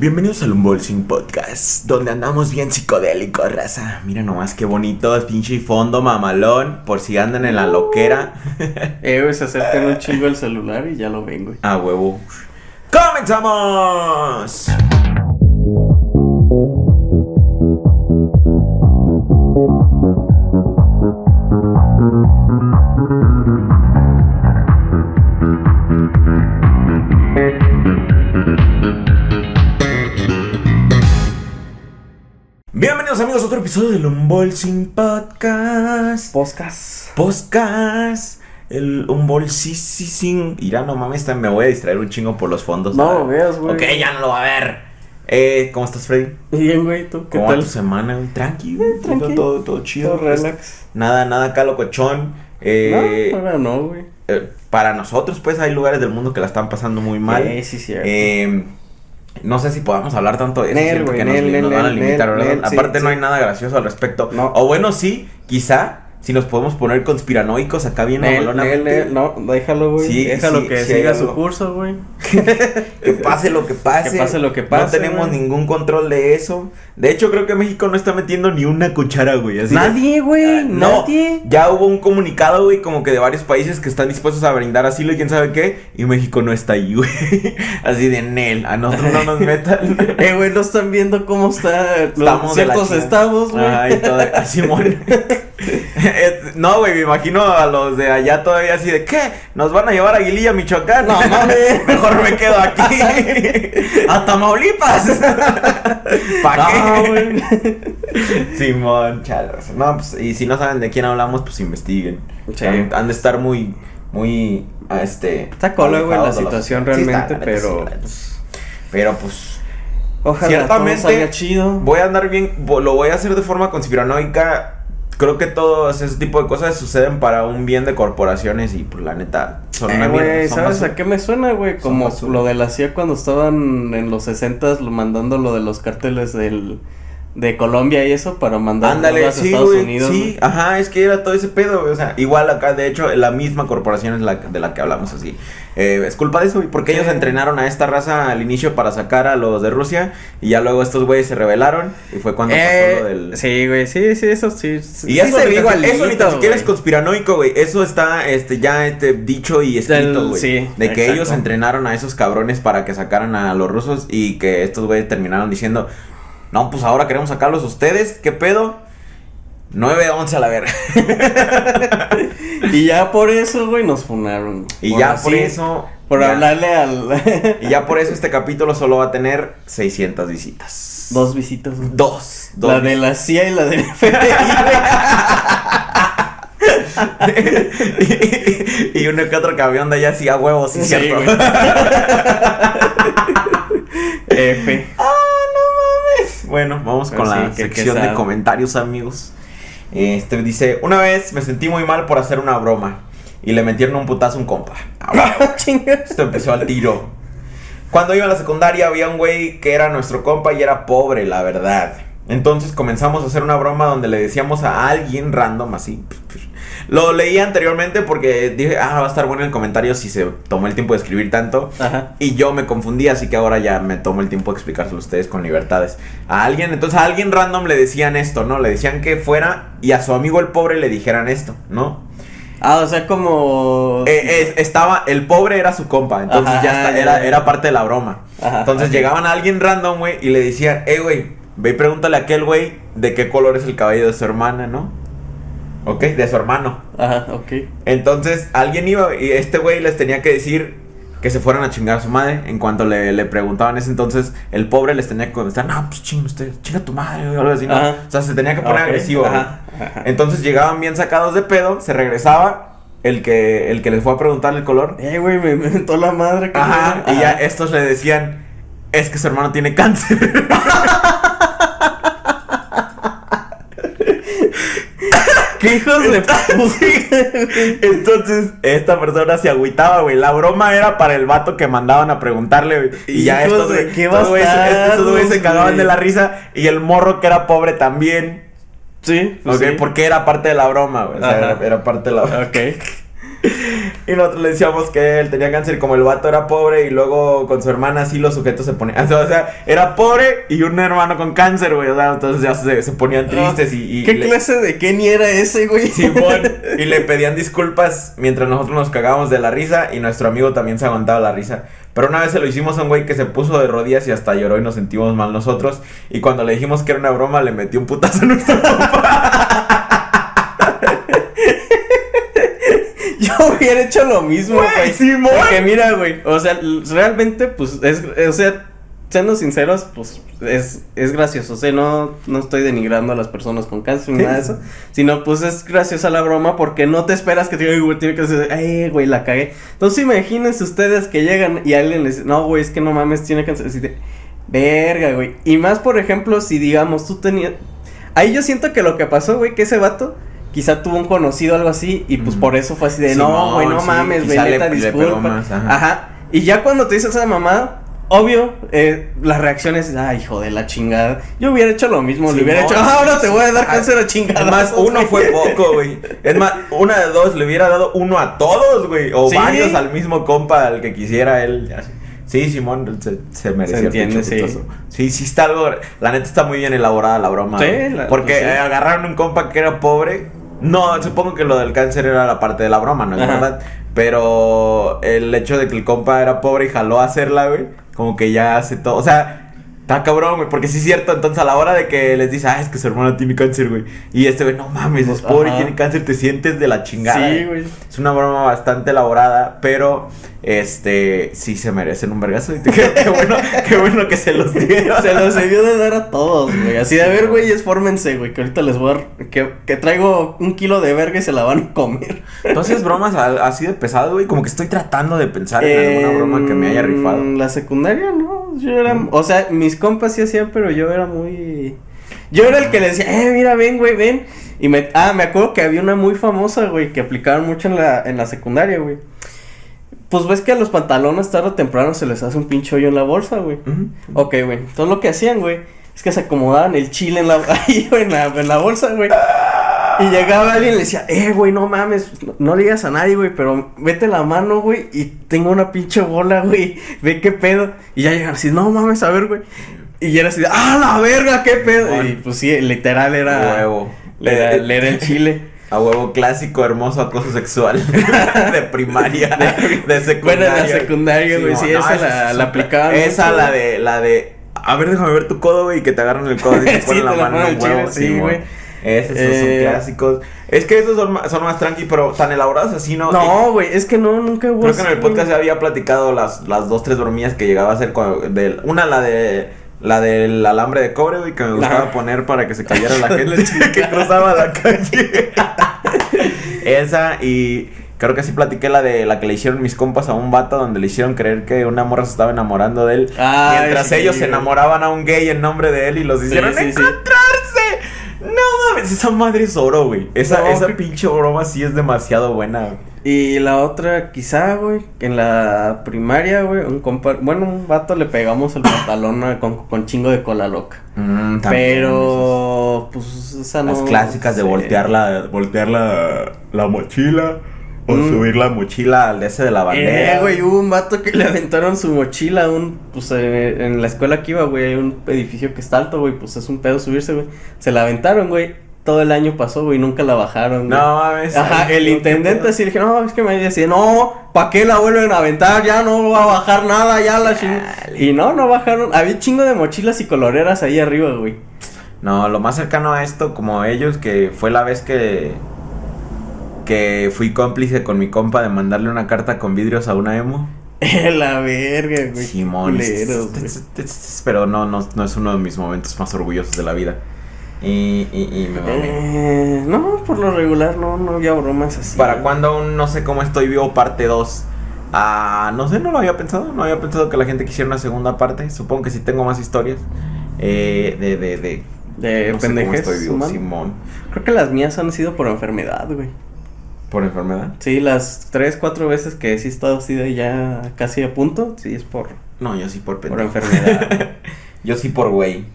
Bienvenidos al Unboxing Podcast, donde andamos bien psicodélicos, raza. Mira nomás qué bonito, es pinche fondo mamalón, por si andan en la loquera. Eh, güey, se acercan un chingo el celular y ya lo ven, güey. A huevo. ¡Comenzamos! Bienvenidos amigos a otro episodio del Unboxing Podcast. Podcast. Podcast. El Unboxing. Irá, no mames, me voy a distraer un chingo por los fondos. No Ah, lo veas, güey. Ok, ya no lo va a ver. Eh, ¿cómo estás, Freddy? Bien, güey, ¿tú qué ¿Cómo tal? tu semana? güey? Tranqui, güey. Eh, tranqui. Todo, todo chido. Todo relax. Nada, nada acá locochón. Eh, no, no, güey. eh, para nosotros, pues, hay lugares del mundo que la están pasando muy mal. Eh, sí, cierto. Eh, no sé si podamos hablar tanto de eso, Nel, güey, que nos, nel, nos nel, van a limitar, ¿verdad? sí, Aparte no hay nada gracioso al respecto. No. O bueno, sí, quizá, si nos podemos poner conspiranoicos acá bien mamalonamente. nel, no, déjalo, güey. Sí, déjalo sí, que sí siga su algo. curso, güey. Que pase lo que pase. Que pase lo que No pase, tenemos güey. ningún control de eso. De hecho, creo que México no está metiendo ni una cuchara, güey. así Nadie, güey, Ah, no, nadie. ya hubo un comunicado, güey, como que de varios países que están dispuestos a brindar asilo y quién sabe qué. Y México no está ahí, güey. Así de Nel. A nosotros no nos metan. Eh, güey, no están viendo cómo está los Estamos ciertos estados, güey. Ay, todo, a Simón. Eh, no, güey, me imagino a los de allá todavía así de, ¿qué? ¿Nos van a llevar a Aguililla, Michoacán? No, mames. Mejor me quedo aquí. a Tamaulipas. ¿Para No, qué? Simón, chalas. No, pues, y si no saben de quién hablamos, pues investiguen. Sí. Han, han de estar muy, muy, este... Está güey, la los- situación Sí, realmente, pero- sí. Pero, pues... Ojalá Ciertamente, todo salga chido. Voy a andar bien, lo voy a hacer de forma conspiranoica. Creo que todos ese tipo de cosas suceden para un bien de corporaciones y pues la neta son una Eh, mierda, güey, son ¿sabes basura. a qué me suena, güey? Como lo de la CIA cuando estaban en los 60 lo mandando lo de los cárteles del de Colombia y eso para mandar Ándale, a sí, Estados güey, Unidos. sí, ajá, es que era todo ese pedo, güey, o sea, igual acá, de hecho, la misma corporación es la de la que hablamos así, Eh, es culpa de eso, porque Sí. ellos entrenaron a esta raza al inicio para sacar a los de Rusia, y ya luego estos güeyes se rebelaron, y fue cuando Eh, pasó lo del... Sí, güey, sí, sí, eso sí. sí Y eso, se ve tan- eso ni igualito, tan siquiera es güey. conspiranoico, güey. Eso está este, ya este, dicho y escrito, güey. sí, de que exacto. ellos entrenaron a esos cabrones para que sacaran a los rusos y que estos güeyes terminaron diciendo, no, pues ahora queremos sacarlos ustedes, ¿qué pedo? 9-11 a la verga. Y ya por eso, güey, nos funaron. Y ya así, por eso... Por ya- hablarle al. Y ya por eso este capítulo solo va a tener 600 visitas. Dos visitas. güey. Dos. dos La de la CIA y la del FBI, y uno que otro camión de allá sí a huevos, sí, Sí, cierto. güey. F. Ah, no mames. Bueno, vamos con Pero la sí, sección de comentarios, amigos. Este dice, una vez me sentí muy mal por hacer una broma y le metieron un putazo a un compa. Ah, Chinga. Esto empezó al tiro. Cuando iba a la secundaria había un güey que era nuestro compa y era pobre, la verdad. Entonces comenzamos a hacer una broma donde le decíamos a alguien random así. Lo leí anteriormente porque dije, ah, va a estar bueno el comentario si se tomó el tiempo de escribir tanto. Ajá. Y yo me confundí, así que ahora ya me tomo el tiempo de explicárselo a ustedes con libertades. A alguien, entonces a alguien random le decían esto, ¿no? Le decían que fuera y a su amigo el pobre le dijeran esto, ¿no? Ah, o sea, como. Eh, eh, estaba, el pobre era su compa, entonces Ajá, ya está, ya, era, ya. era parte de la broma. Ajá, entonces llegaban a alguien random, güey, y le decían, eh, güey, ve y pregúntale a aquel güey de qué color es el cabello de su hermana, ¿no? Ok, de su hermano. Ajá, ok. Entonces alguien iba y este güey les tenía que decir que se fueran a chingar a su madre. En cuanto le, le preguntaban ese entonces, el pobre les tenía que contestar, no, pues ching usted, chinga tu madre o algo así, ¿no? Ajá. O sea, se tenía que poner Ok, agresivo. güey. Ajá. ajá. Entonces llegaban bien sacados de pedo, se regresaba el que, el que les fue a preguntar el color. Eh, güey, me mentó la madre. ¿qué Ajá, y ya estos le decían, es que su hermano tiene cáncer. ¿Qué hijos de? Entonces, esta persona se agüitaba, güey. La broma era para el vato que mandaban a preguntarle, güey. Y ya estos, de qué estos güeyes- se cagaban de la risa. Y el morro que era pobre también. Sí, pues Ok, sí. porque era parte de la broma, güey. O sea, era, era parte de la broma. Ok. Y nosotros le decíamos que él tenía cáncer, como el vato era pobre y luego con su hermana así los sujetos se ponían, o sea, era pobre y un hermano con cáncer, güey, o sea, entonces ya se, se ponían tristes y... y ¿Qué le- clase de Kenny era ese, güey? Simón, y le pedían disculpas mientras nosotros nos cagábamos de la risa y nuestro amigo también se aguantaba la risa. Pero una vez se lo hicimos a un güey que se puso de rodillas y hasta lloró y nos sentimos mal nosotros. Y cuando le dijimos que era una broma, le metió un putazo a nuestro Yo hubiera hecho lo mismo, Güey. Porque mira, güey, o sea, realmente, pues, es, o sea, siendo sinceros, pues, es, es gracioso. O sea, no, no estoy denigrando a las personas con cáncer ni nada de eso. Sino, pues, es graciosa la broma porque no te esperas que te diga, "Ay, güey, tiene que decir, ay, güey, la cagué. Entonces, imagínense ustedes que llegan y alguien les dice, no, güey, es que no mames, tiene cáncer. Así de, verga, güey. Y más, por ejemplo, si digamos, tú tenías. Ahí yo siento que lo que pasó, güey, que ese vato. Quizá tuvo un conocido algo así y pues por eso fue así de no, güey, no sí, mames, güey, neta, disculpa. más, ajá. ajá. Y ya cuando te dices esa mamá, obvio, eh, la reacción es, ay, hijo de la chingada. Yo hubiera hecho lo mismo, le hubiera Simón. hecho, "Ah, ahora te voy a dar cáncer a chingada. Es más, uno fue poco, güey. Es más, una de dos le hubiera dado uno a todos, güey. O varios al mismo compa, al que quisiera él. así. Sí, Simón se, se el entiende, sí. Sí, sí está algo. La neta está muy bien elaborada la broma. Sí, la- Porque pues sí. agarraron un compa que era pobre. No, supongo que lo del cáncer era la parte de la broma, ¿no es Ajá. verdad? Pero el hecho de que el compa era pobre y jaló a hacerla, güey, como que ya hace todo. O sea, está cabrón, güey, porque sí es cierto. Entonces, a la hora de que les dice, ah, es que su hermana tiene cáncer, güey. Y este, güey, no mames, es pobre y tiene cáncer, te sientes de la chingada. Sí, güey. Es una broma bastante elaborada, pero este sí se merecen un vergazo. Y bueno, qué bueno que se los dieron. Se los debió de dar a todos, güey. Así de, a ver, güeyes, fórmense, güey, que ahorita les voy a... dar- Que, que traigo un kilo de verga y se la van a comer. Entonces, bromas así de pesado, güey. Como que estoy tratando de pensar en alguna broma que me haya rifado. La secundaria, no. Yo era. O sea, mis compas sí hacían, pero yo era muy. Yo era el que le decía, eh, mira, ven, güey, ven. Y me. Ah, me acuerdo que había una muy famosa, güey, que aplicaban mucho en la, en la secundaria, güey. Pues ves que a los pantalones tarde o temprano se les hace un pinche hoyo en la bolsa, güey. Ujú. Ok, güey. Entonces lo que hacían, güey, es que se acomodaban el chile en la, ahí, güey, en la, en la bolsa, güey. Y llegaba alguien y le decía, eh, güey, no mames, no, no le digas a nadie, güey, pero vete la mano, güey, y tengo una pinche bola, güey, ve qué pedo. Y ya llegan así, no mames, a ver, güey. Y era así, de, ah, la verga, qué pedo. Bueno. Y pues sí, literal era. huevo. Le era, le era el chile. A huevo clásico, hermoso acoso sexual. de primaria. De, secundaria. Bueno, en la secundaria, güey, sí, esa la- es la aplicaban Esa, mucho, la de, la de. A ver, déjame ver tu codo, güey, y que te agarran el codo y te Sí, ponen la la mano huevo. chile, sí, Simón. güey. Esos Eh, son clásicos. Es que esos son, más- son más tranqui, pero tan elaborados así, ¿no? No, güey, es que no, nunca hubo. Creo que en el podcast ya había platicado las, las dos, tres bromillas que llegaba a hacer con, del- una la de la del alambre de cobre, güey, que me gustaba poner para que se cayera la gente que cruzaba la calle. Esa y creo que sí platiqué la de la que le hicieron mis compas a un vato donde le hicieron creer que una morra se estaba enamorando de él. Ay, mientras sí, ellos se enamoraban a un gay en nombre de él y los hicieron sí, sí. No mames, esa madre es oro, güey. Esa, No, esa que- pinche broma sí es demasiado buena. güey. Y la otra, quizá, güey, que en la primaria, güey, un compa, bueno, un vato le pegamos el pantalón con, con chingo de cola loca. Mm, Pero, pues, esa no. Las clásicas de sí. voltear la, voltear la, la mochila o Mm. subir la mochila al ese de la bandera. Eh, güey, hubo un vato que le aventaron su mochila un, pues, eh, en la escuela que iba, güey, hay un edificio que está alto, güey, pues es un pedo subirse, güey. Se la aventaron, güey, todo el año pasó, güey, nunca la bajaron, güey. No mames. Ajá, el intendente así le dije, no, es que me decía, no, ¿para qué la vuelven a aventar? Ya no va a bajar nada, ya la ching-". Y no, no bajaron, había chingo de mochilas y coloreras ahí arriba, güey. No, lo más cercano a esto, como ellos, que fue la vez que. Que fui cómplice con mi compa de mandarle una carta con vidrios a una emo. la verga, güey. Simón. güey. Pero no, no, no es uno de mis momentos más orgullosos de la vida. Y, y, y me. Eh, no, por lo regular no, no había bromas así. ¿Para cuándo un no sé cómo estoy vivo parte 2? Ah, no sé, no lo había pensado. No había pensado que la gente quisiera una segunda parte. Supongo que sí tengo más historias. Eh, de, de, de. De no pendejes estoy vivo. Simón. Creo que las mías han sido por enfermedad, güey. ¿Por enfermedad? Sí, las tres, cuatro veces que sí he estado así de ya casi a punto, sí es por, No, yo sí por por pendejo. enfermedad. Yo sí por güey.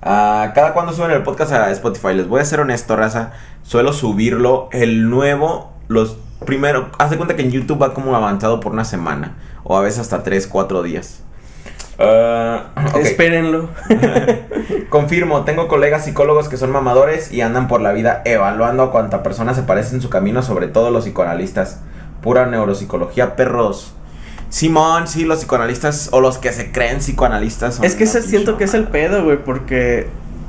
Ah, cada cuando suben el podcast a Spotify, les voy a ser honesto, raza. Suelo subirlo el nuevo los primero, haz de cuenta que en YouTube va como avanzado por una semana. O a veces hasta 3, 4 días. Ah. Espérenlo. Confirmo, tengo colegas psicólogos que son mamadores y andan por la vida evaluando a cuánta persona se parece en su camino, sobre todo los psicoanalistas. Pura neuropsicología, perros. Simón, sí, los psicoanalistas o los que se creen psicoanalistas. son Es que pinche siento que es el pedo, güey, porque,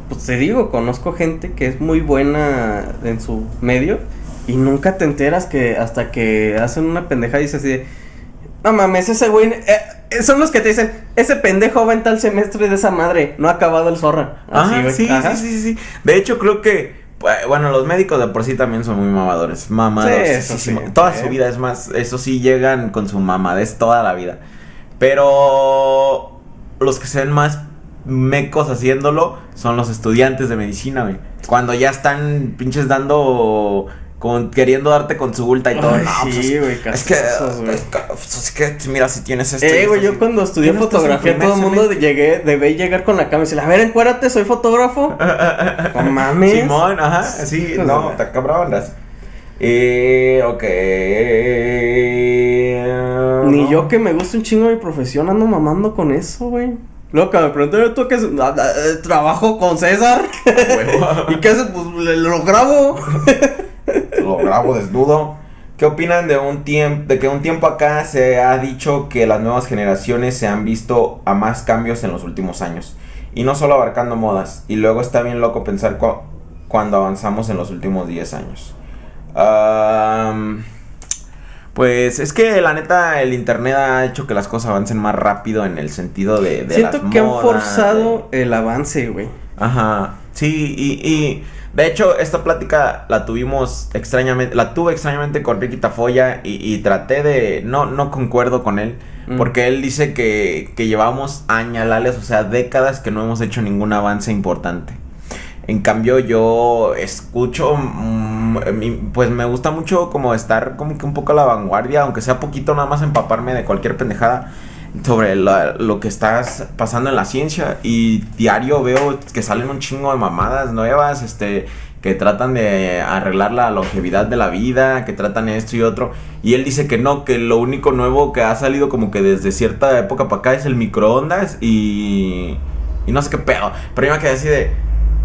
pues te digo, conozco gente que es muy buena en su medio y nunca te enteras que hasta que hacen una pendejada y dices así de, no mames, ese güey, eh, son los que te dicen, ese pendejo va en tal semestre de esa madre, no ha acabado el zorra. Así, Ajá, güey. sí, Ajá. sí, sí, sí. De hecho, creo que, pues, bueno, los médicos de por sí también son muy mamadores. Mamadores. Sí, eso sí. Toda su vida, es más, eso sí, llegan con su mamadez toda la vida. Pero los que se ven más mecos haciéndolo son los estudiantes de medicina, güey. Cuando ya están pinches dando, con, queriendo darte consulta y todo. Ay, no, pues, sí, güey, es güey. es que, pues, es que, mira, si tienes esto. Eh, güey, yo sí. cuando estudié ¿Qué no estás en fotografía, todo el mundo llegué, debé llegar con la cámara y decirle, a ver, encuérdate, soy fotógrafo. No mames. Simón, ajá, sí, Hijos no, te cabronas. Eh, ok. Ni yo que me gusta un chingo mi profesión ando mamando con eso, güey. Que me pregunté, ¿tú qué? "Ah, ah, Trabajo con César. ¿Y qué haces? Pues lo grabo. Lo grabo desnudo. ¿Qué opinan de un tiempo, de que un tiempo acá se ha dicho que las nuevas generaciones se han visto a más cambios en los últimos años? Y no solo abarcando modas. Y luego está bien loco pensar cu- cuando avanzamos en los últimos 10 años. Pues es que la neta el internet ha hecho que las cosas avancen más rápido en el sentido de, de Siento las que han forzado el avance, güey. Ajá, sí, y, y de hecho esta plática la tuvimos extrañamente, la tuve extrañamente con Ricky Tafoya y, y traté de, no, no concuerdo con él, Mm. porque él dice que, que llevamos añalales, o sea, décadas que no hemos hecho ningún avance importante. En cambio yo escucho, mm, pues me gusta mucho como estar como que un poco a la vanguardia, aunque sea poquito nada más empaparme de cualquier pendejada sobre lo que estás pasando en la ciencia y diario veo que salen un chingo de mamadas nuevas, este que tratan de arreglar la longevidad de la vida, que tratan esto y otro. Y él dice que no, que lo único nuevo que ha salido como que desde cierta época para acá es el microondas y... Y no sé qué pedo. Pero yo me quedé así de...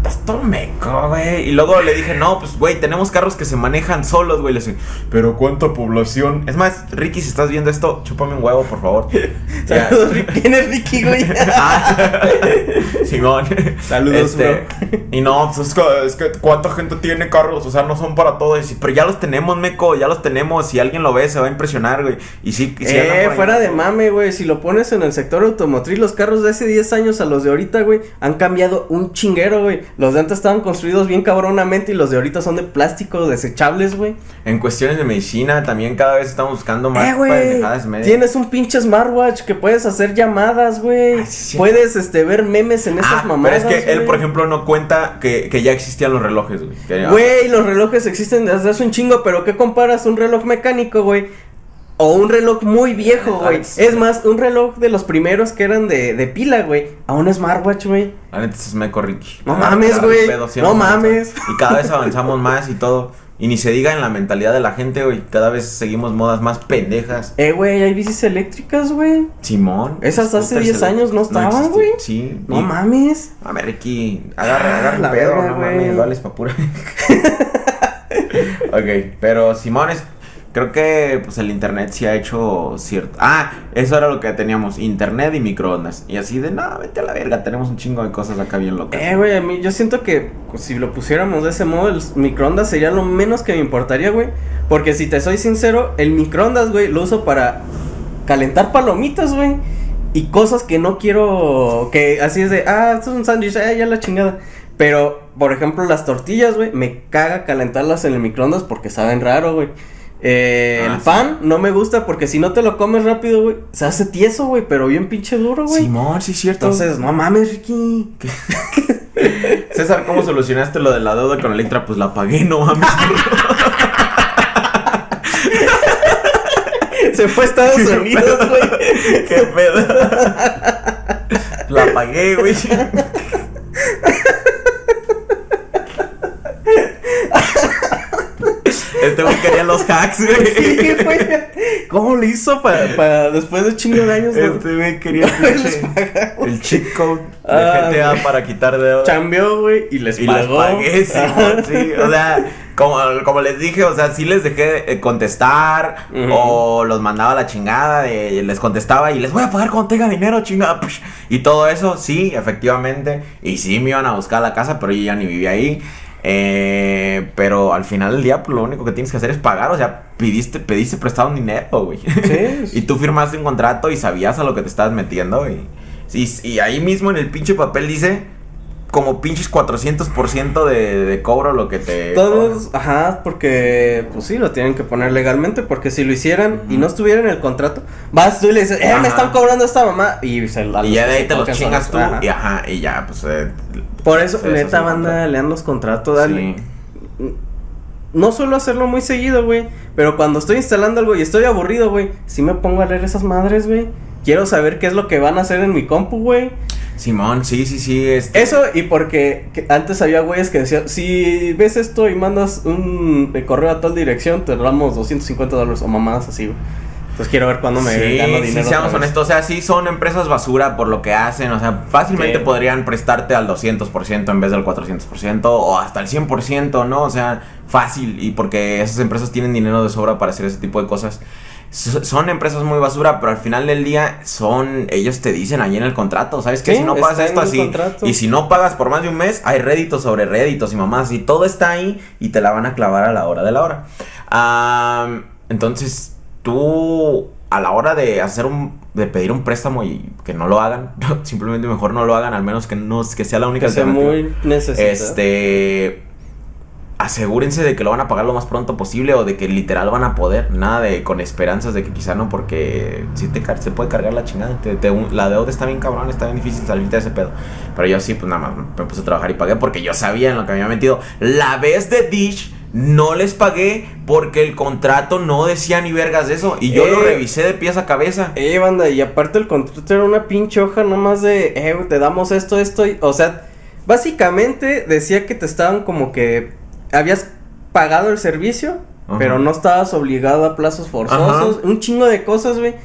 Estás todo meco, güey. Y luego le dije, no, pues, güey, tenemos carros que se manejan solos, güey. Le dije, pero ¿cuánta población? Es más, Ricky, si estás viendo esto, chúpame un huevo, por favor. Saludos, Ricky. ¿Quién es Ricky, güey? Ah, Simón. Saludos, Este, Y no, pues es que, es que ¿cuánta gente tiene carros? O sea, no son para todos. Y, pero ya los tenemos, meco, ya los tenemos. Si alguien lo ve, se va a impresionar, güey. Y sí, sí andan eh, ahí. fuera de mame, güey. Si lo pones en el sector automotriz, los carros de hace 10 años a los de ahorita, güey, han cambiado un chinguero, güey. Los de antes estaban construidos bien cabronamente y los de ahorita son de plástico desechables, güey. En cuestiones de medicina, también cada vez estamos buscando más Eh, pendejadas médicas. Tienes un pinche smartwatch que puedes hacer llamadas, güey. Sí, puedes, este, ver memes en esas Ah, mamadas. pero es que él, por ejemplo, no cuenta que, que ya existían los relojes, güey. Que- Güey, los relojes existen desde hace un chingo, pero ¿qué comparas un reloj mecánico, güey? O un reloj muy viejo, güey. Es más, un reloj de los primeros que eran de, de pila, güey. A un smartwatch, güey. La neta es meco Ricky. No mames, güey. No mames. Y cada vez avanzamos más y todo. Y ni se diga en la mentalidad de la gente, güey. Cada vez seguimos modas más pendejas. Eh, güey, hay bicis eléctricas, güey. Simón. Esas hace scooters 10 años no estaban, güey. Sí. No y- mames. Mames, Ricky. Agarra, Ah, agarra el pedo, verga, no güey. mames, vales pa' pura. ok, pero Simón es. Creo que pues el internet sí ha hecho cierto. Ah, eso era lo que teníamos, internet y microondas. Y así de, no, vete a la verga, tenemos un chingo de cosas acá bien locas. Eh, güey, a mí yo siento que pues, si lo pusiéramos de ese modo, el microondas sería lo menos que me importaría, güey. Porque si te soy sincero, el microondas, güey, lo uso para calentar palomitas, güey. Y cosas que no quiero. Que así es de, ah, esto es un sándwich, ah, ya la chingada. Pero, por ejemplo, las tortillas, güey, me caga calentarlas en el microondas porque saben raro, güey. Eh, Ah, el sí. pan no me gusta porque si no te lo comes rápido, güey, se hace tieso, güey, pero bien pinche duro, güey. Simón, sí cierto. Entonces, no mames, Ricky. César, ¿cómo solucionaste lo de la deuda con Electra? Pues la pagué, no mames. Se fue a Estados Unidos, güey. Qué pedo. La pagué, güey. Este güey quería los hacks, güey. Sí, güey. ¿Cómo lo hizo para, después de chingo de años? Este güey quería el, el cheat code de Ah, GTA para quitar dedos. Chambeó, güey, y les Y pagó. les pagué, Simón, sí. O sea, como, como les dije, o sea, sí les dejé eh, contestar o los mandaba a la chingada, de- les contestaba y les voy a pagar cuando tenga dinero, chingada. Y todo eso, sí, efectivamente. Y sí me iban a buscar a la casa, pero yo ya ni vivía ahí. Eh, pero al final del día, pues, lo único que tienes que hacer es pagar. O sea, pidiste, pediste prestado un dinero, güey. Sí. y tú firmaste un contrato y sabías a lo que te estabas metiendo. Y, y, y ahí mismo en el pinche papel dice como pinches 400% de, de cobro lo que te... Todos, ajá, porque pues sí, lo tienen que poner legalmente, porque si lo hicieran y no estuviera en el contrato, vas tú y le dices, eh, Ajá. me están cobrando esta mamá, y, se, Y ya de ahí te los chingas tú ajá. y ajá, y ya, pues... eh, Por eso, neta, banda, lean los contratos, dale. Sí. No suelo hacerlo muy seguido, güey, pero cuando estoy instalando algo y estoy aburrido, güey, sí me pongo a leer esas madres, güey. Quiero saber qué es lo que van a hacer en mi compu, güey. Simón, sí, sí, sí. Este, Eso y porque que antes había güeyes que decían, si ves esto y mandas un eh, correo a tal dirección, te damos 250 dólares o mamadas así, güey. Entonces quiero ver cuándo me sí, gano sí, dinero. seamos otra vez. honestos, o sea, sí son empresas basura por lo que hacen, o sea, fácilmente Sí. podrían prestarte al 200% en vez del 400% o hasta el 100%, ¿no? O sea, fácil y porque esas empresas tienen dinero de sobra para hacer ese tipo de cosas. Son empresas muy basura, pero al final del día son, ellos te dicen ahí en el contrato, ¿sabes qué? Sí, si no pagas esto así, contrato. y si no pagas por más de un mes, hay réditos sobre réditos y mamás, y todo está ahí y te la van a clavar a la hora de la hora. Am, entonces, tú a la hora de hacer un de pedir un préstamo y que no lo hagan, simplemente mejor no lo hagan, al menos que no que sea la única Que sea muy necesita. Este asegúrense de que lo van a pagar lo más pronto posible o de que literal van a poder, nada de con esperanzas de que quizá no porque si te se puede cargar la chingada, te- te- la deuda está bien cabrón, está bien difícil salirte de ese pedo. Pero yo sí pues nada más me puse a trabajar y pagué porque yo sabía en lo que me había metido. La vez de Dish no les pagué porque el contrato no decía ni vergas de eso y yo lo Eh. revisé de pies a cabeza. Eh, banda, y aparte el contrato era una pinche hoja nomás de, eh, te damos esto, esto, y, o sea, básicamente decía que te estaban como que habías pagado el servicio, Ajá. pero no estabas obligado a plazos forzosos, un chingo de cosas, güey,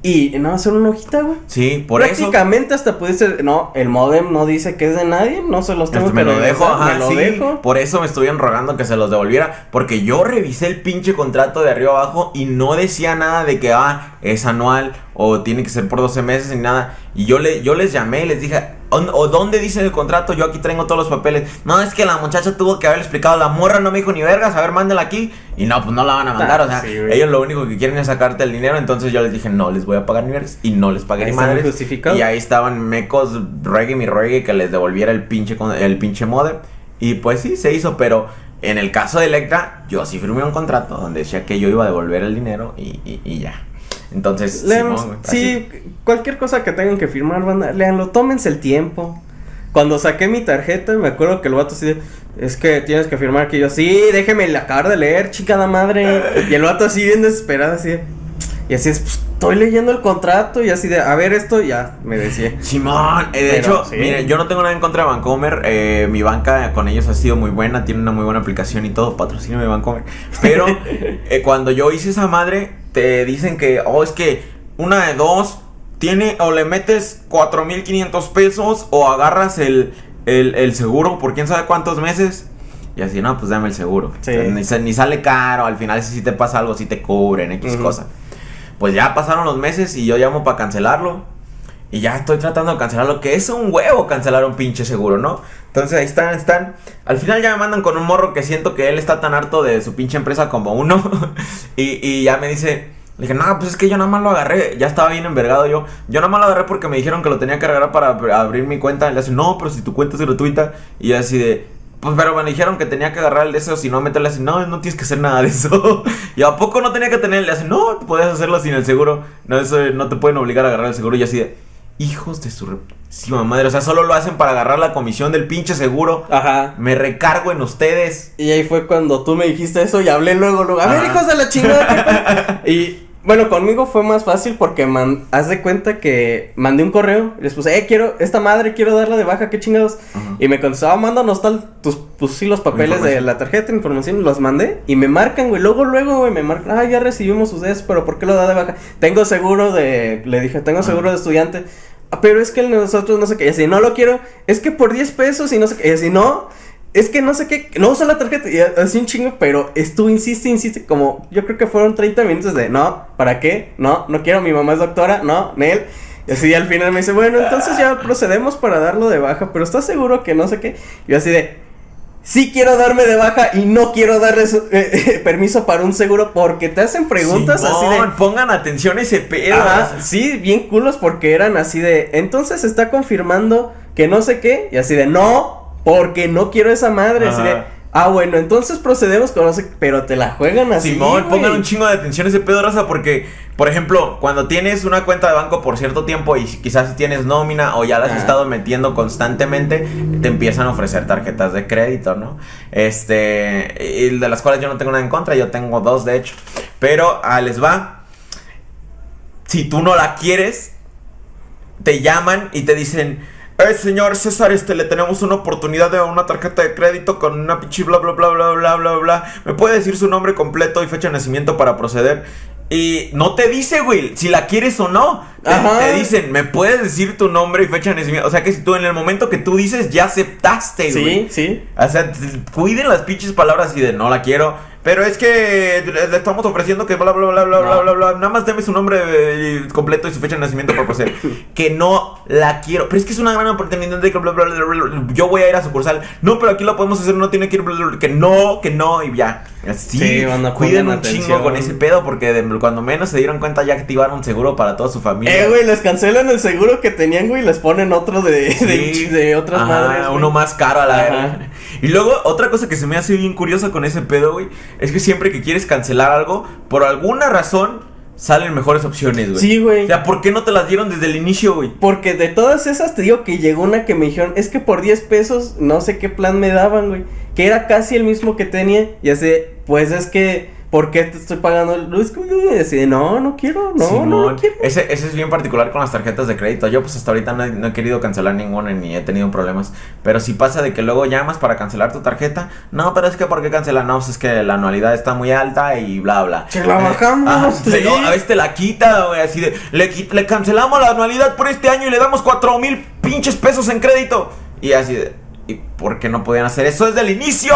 y nada más era una hojita, güey. Sí, por eso Prácticamente hasta pudiste, no, el modem no dice que es de nadie, no se los tengo Este, me lo dejo, ajá, me lo sí. dejo. Por eso me estuvieron rogando que se los devolviera. Porque yo revisé el pinche contrato de arriba abajo y no decía nada de que, ah, es anual o tiene que ser por 12 meses ni nada. Y yo, le, yo les llamé y les dije, "¿Dónde- ¿o dónde dice el contrato? Yo aquí traigo todos los papeles. No, es que la muchacha tuvo que haber explicado. La morra no me dijo ni vergas, a ver, mándela aquí. Y no, pues no la van a mandar. Ah, o sea, sí, ellos lo único que quieren es sacarte el dinero. Entonces yo les dije, no les voy a pagar ni vergas. Y no les pagué ni madres. justificado. Y ahí estaban mecos, reggae mi reggae, que les devolviera el pinche, con- el pinche modem. Y pues sí, se hizo, pero en el caso de Electra, yo sí firmé un contrato donde decía que yo iba a devolver el dinero y, y- y ya. Entonces, Simón, sí, cualquier cosa que tengan que firmar, banda, léanlo, tómense el tiempo. Cuando saqué mi tarjeta, me acuerdo que el vato así de, es que tienes que firmar que yo, sí, déjeme la acabar de leer, chingada madre. Y el vato así bien desesperado, así de, y así es, pues, estoy leyendo el contrato y así de, a ver esto, ya, me decía. Simón, eh, de Pero, hecho, sí. yo no tengo nada en contra de Vancomer. eh, mi banca con ellos ha sido muy buena, tiene una muy buena aplicación y todo. Patrocíname Vancomer. Pero eh, cuando yo hice esa madre, te dicen que, oh, es que una de dos, tiene o le metes 4.500 pesos o agarras el, el, el seguro por quién sabe cuántos meses. Y así, no, pues dame el seguro. Sí. Ni, sa- ni sale caro, al final si te pasa algo, si te cubren, X cosa. Pues ya pasaron los meses y yo llamo para cancelarlo. Y ya estoy tratando de cancelarlo, que es un huevo cancelar un pinche seguro, ¿no? Entonces ahí están, están. Al final ya me mandan con un morro que siento que él está tan harto de su pinche empresa como uno. y, y ya me dice, le dije, no, pues es que yo nada más lo agarré. Ya estaba bien envergado yo. Yo nada más lo agarré porque me dijeron que lo tenía que agarrar para ab- abrir mi cuenta. Le hace, no, pero si tu cuenta es gratuita. Y yo así de, pues pero me dijeron que tenía que agarrar el de eso, si no meterle así, no, no tienes que hacer nada de eso. y a poco no tenía que tener, le hace, no, puedes hacerlo sin el seguro. No, eso no te pueden obligar a agarrar el seguro. Y así de, hijos de su reputísima madre. O sea, solo lo hacen para agarrar la comisión del pinche seguro. Ajá. Me recargo en ustedes. Y ahí fue cuando tú me dijiste eso y hablé luego, luego, a ver, hijos de la chingada. ¿qué pasa?" y Bueno, conmigo fue más fácil porque man, haz de cuenta que mandé un correo y les puse, eh, quiero, esta madre, quiero darla de baja, qué chingados. Y me contestaba, mándanos tal, tus, pues sí, los papeles de la tarjeta, información, los mandé y me marcan, güey. Luego, luego, güey, me marcan, ah, ya recibimos ustedes, pero ¿por qué lo da de baja? Tengo seguro de, le dije, tengo seguro de estudiante. "Ah, pero es que el de nosotros no sé qué, y así, no lo quiero, es que por 10 pesos y no sé qué, y así, no. Es que no sé qué, no usa la tarjeta, y así un chingo, pero estuvo, insiste, insiste, como, yo creo que fueron 30 minutos de, no, ¿para qué? No, no quiero, mi mamá es doctora, no, Nel. Y así al final me dice, bueno, entonces ya procedemos para darlo de baja, pero ¿estás seguro que no sé qué? Yo así de, sí quiero darme de baja y no quiero darles eh, permiso para un seguro porque te hacen preguntas así de... Pongan atención a ese pedo. Ajá, sí, bien culos porque eran así de, entonces está confirmando que no sé qué, y así de, no, porque no quiero esa madre, ah, bueno, entonces procedemos con sé, pero te la juegan así. Simón, pongan un chingo de atención a ese pedo, raza, porque, por ejemplo, cuando tienes una cuenta de banco por cierto tiempo y quizás tienes nómina o ya la has Ajá. estado metiendo constantemente, te empiezan a ofrecer tarjetas de crédito, ¿no? Este, y de las cuales yo no tengo nada en contra, yo tengo dos de hecho, pero ah, les va. Si tú no la quieres, te llaman y te dicen, eh, señor César, este, le tenemos una oportunidad de una tarjeta de crédito con una pichi bla bla bla bla bla bla bla. ¿Me puede decir su nombre completo y fecha de nacimiento para proceder? Y no te dice, güey, si la quieres o no. Te, Ajá. te dicen, ¿me puedes decir tu nombre y fecha de nacimiento? O sea que si tú en el momento que tú dices, ya aceptaste, güey. Sí, sí. O sea, cuiden las pinches palabras y de no la quiero. Pero es que le estamos ofreciendo que bla bla bla bla bla No. bla bla. Nada más deme su nombre eh, completo y su fecha de nacimiento para proceder. que no la quiero. Pero es que es una gran oportunidad de que bla bla bla bla. Yo voy a ir a sucursal. No, pero aquí lo podemos hacer, no tiene que ir bla, bla, bla. Que no, que no, y ya. Así. Sí, banda, cuiden un chingo atención. con ese pedo. Porque de- cuando menos se dieron cuenta ya activaron seguro para toda su familia. Eh, güey, les cancelan el seguro que tenían, güey, y les ponen otro de, de, Sí. de otras Ajá, madres. güey. Uno más caro a la Ajá. Y luego, otra cosa que se me hace bien curiosa con ese pedo, güey, es que siempre que quieres cancelar algo, por alguna razón, salen mejores opciones, güey. Sí, güey. O sea, ¿por qué no te las dieron desde el inicio, güey? Porque de todas esas te digo que llegó una que me dijeron, es que por 10 pesos no sé qué plan me daban, güey. Que era casi el mismo que tenía. Y así, pues es que, ¿por qué te estoy pagando el luz? Y así, de, no, no quiero, no, no, Simón, no quiero. Ese, ese es bien particular con las tarjetas de crédito. Yo, pues hasta ahorita no he, no he querido cancelar ninguna ni he tenido problemas. Pero si pasa de que luego llamas para cancelar tu tarjeta, no, pero es que ¿por qué cancelar? No, pues es que la anualidad está muy alta y bla, bla. Se la Eh, bajamos, ajá, sí. no, a veces te la quita, güey, así de, le, le cancelamos la anualidad por este año y le damos cuatro mil pinches pesos en crédito. Y así de, ¿y por qué no podían hacer eso desde el inicio?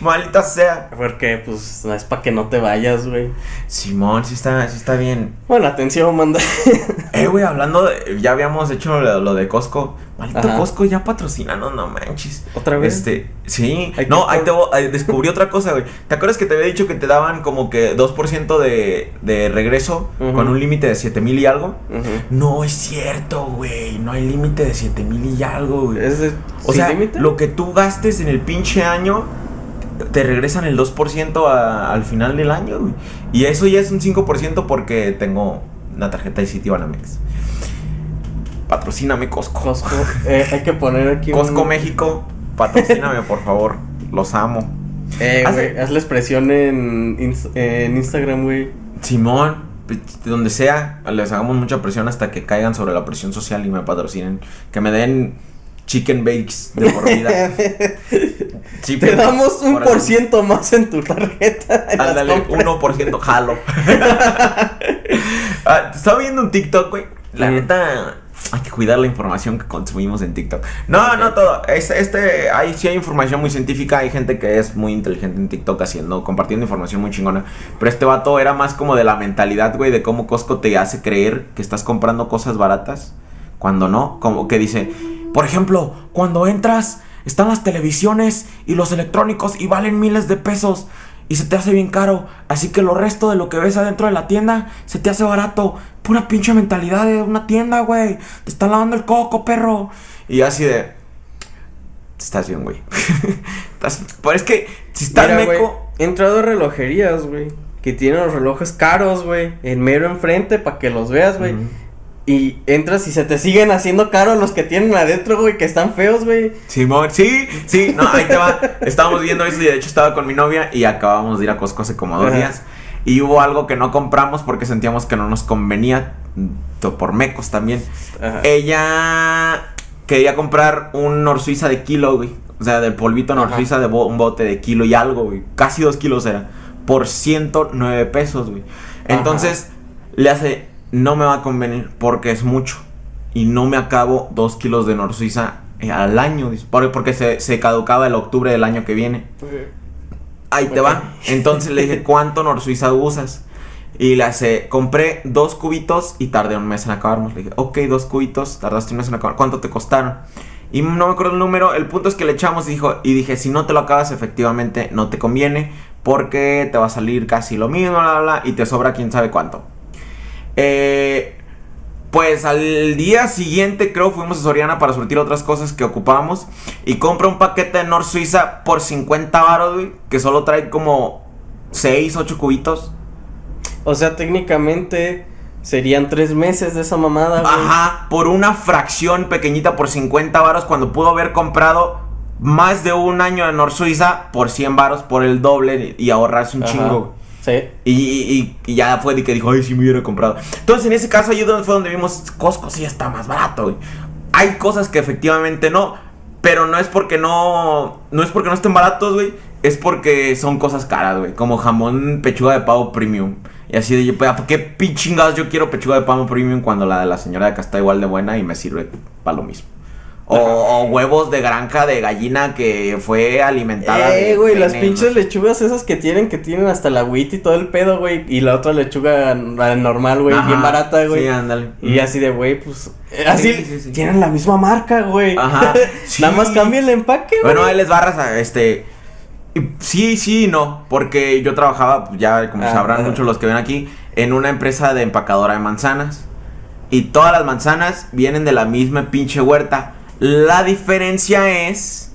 Maldita sea. Porque, pues, no es para que no te vayas, güey. Simón, sí está, sí está bien. Bueno, atención, manda. Eh, güey, hablando de. Ya habíamos hecho lo, lo de Costco. Maldito Ajá. Costco, ya patrocinanos, no manches. ¿Otra vez? Este, sí. Hay no, ahí te voy- ahí descubrí otra cosa, güey. ¿Te acuerdas que te había dicho que te daban como que 2% de, de regreso con un límite de 7 mil y algo? No es cierto, güey. No hay límite de 7 mil y algo, güey. ¿Es de- O sea, límite? lo que tú gastes en el pinche año, te regresan el 2% a- al final del año, güey. Y eso ya es un 5% porque tengo una tarjeta de Citibanamex. Patrocíname Costco. Costco, eh, hay que poner aquí Costco un... México, patrocíname, por favor. Los amo. Eh, Hace- güey, hazle expresión en, en Instagram, güey. Simón, de donde sea, les hagamos mucha presión hasta que caigan sobre la presión social y me patrocinen. Que me den chicken bakes de por vida. Te damos un por ciento más en tu tarjeta. Ándale, compras. 1% jalo. Ah, estaba viendo un TikTok, güey. La neta, hay que cuidar la información que consumimos en TikTok. No, no todo. Este, este, hay, sí hay información muy científica. Hay gente que es muy inteligente en TikTok haciendo, compartiendo información muy chingona. Pero este vato era más como de la mentalidad, güey, de cómo Costco te hace creer que estás comprando cosas baratas. Cuando no, como que dice, por ejemplo, cuando entras, están las televisiones y los electrónicos y valen miles de pesos y se te hace bien caro. Así que lo resto de lo que ves adentro de la tienda se te hace barato. Pura pinche mentalidad de una tienda, güey. Te están lavando el coco, perro. Y así de. Estás bien, güey. Pero es que si estás Mira, meco. he entrado a relojerías, güey. Que tienen los relojes caros, güey. En mero enfrente para que los veas, güey. Y entras y se te siguen haciendo caros los que tienen adentro, güey, que están feos, güey. Simón, sí, sí, no, ahí te va. Estábamos viendo eso y de hecho estaba con mi novia y acabamos de ir a Costco hace como dos días. Y hubo algo que no compramos porque sentíamos que no nos convenía, por mecos también. Ella quería comprar un Nor Suiza de kilo, güey. O sea, del polvito Nor Suiza de un bote de kilo y algo, güey. Casi dos kilos era. Por 109 pesos, güey. Entonces, le hace no me va a convenir porque es mucho. Y no me acabo dos kilos de norsuiza eh, al año, porque se, se caducaba el octubre del año que viene. Ahí te va. Entonces le dije, ¿cuánto norsuiza usas? Y le hace, compré dos cubitos y tardé un mes en acabarnos. Le dije, ok, dos cubitos, tardaste un mes en acabar. ¿Cuánto te costaron? Y no me acuerdo el número, el punto es que le echamos y, dijo, y dije, si no te lo acabas efectivamente no te conviene porque te va a salir casi lo mismo, bla, bla, bla, y te sobra quién sabe cuánto. Eh, pues al día siguiente creo fuimos a Soriana para surtir otras cosas que ocupamos. Y compra un paquete de Nor Suiza por 50 baros. Que solo trae como 6, 8 cubitos. O sea, técnicamente serían 3 meses de esa mamada. Ajá, por una fracción pequeñita por 50 baros cuando pudo haber comprado más de un año de Nor Suiza por 100 baros por el doble y ahorrarse un chingo. Y, ya fue de que dijo, ay, sí me hubiera comprado. Entonces, en ese caso, ahí fue donde vimos Costco sí está más barato. Hay cosas que efectivamente no, pero no es porque no, no es porque no estén baratos, güey. Es porque son cosas caras, güey. Como jamón pechuga de pavo premium. Y así de, pues, yo ¿por qué pinchingados yo quiero pechuga de pavo premium cuando la de la señora de acá está igual de buena y me sirve para lo mismo? O, huevos de granja de gallina que fue alimentada. Eh, güey, las pinches lechugas esas que tienen, que tienen hasta la agüita y todo el pedo, güey. Y la otra lechuga normal, güey, bien barata, güey. Sí, ándale. Y así de, güey, pues. Así tienen la misma marca, güey. Ajá. Nada más cambia el empaque, güey. Bueno, ahí les barras a este. Sí, sí, no, porque yo trabajaba, ya como ah, sabrán ah. muchos los que ven aquí, en una empresa de empacadora de manzanas. Y todas las manzanas vienen de la misma pinche huerta. La diferencia es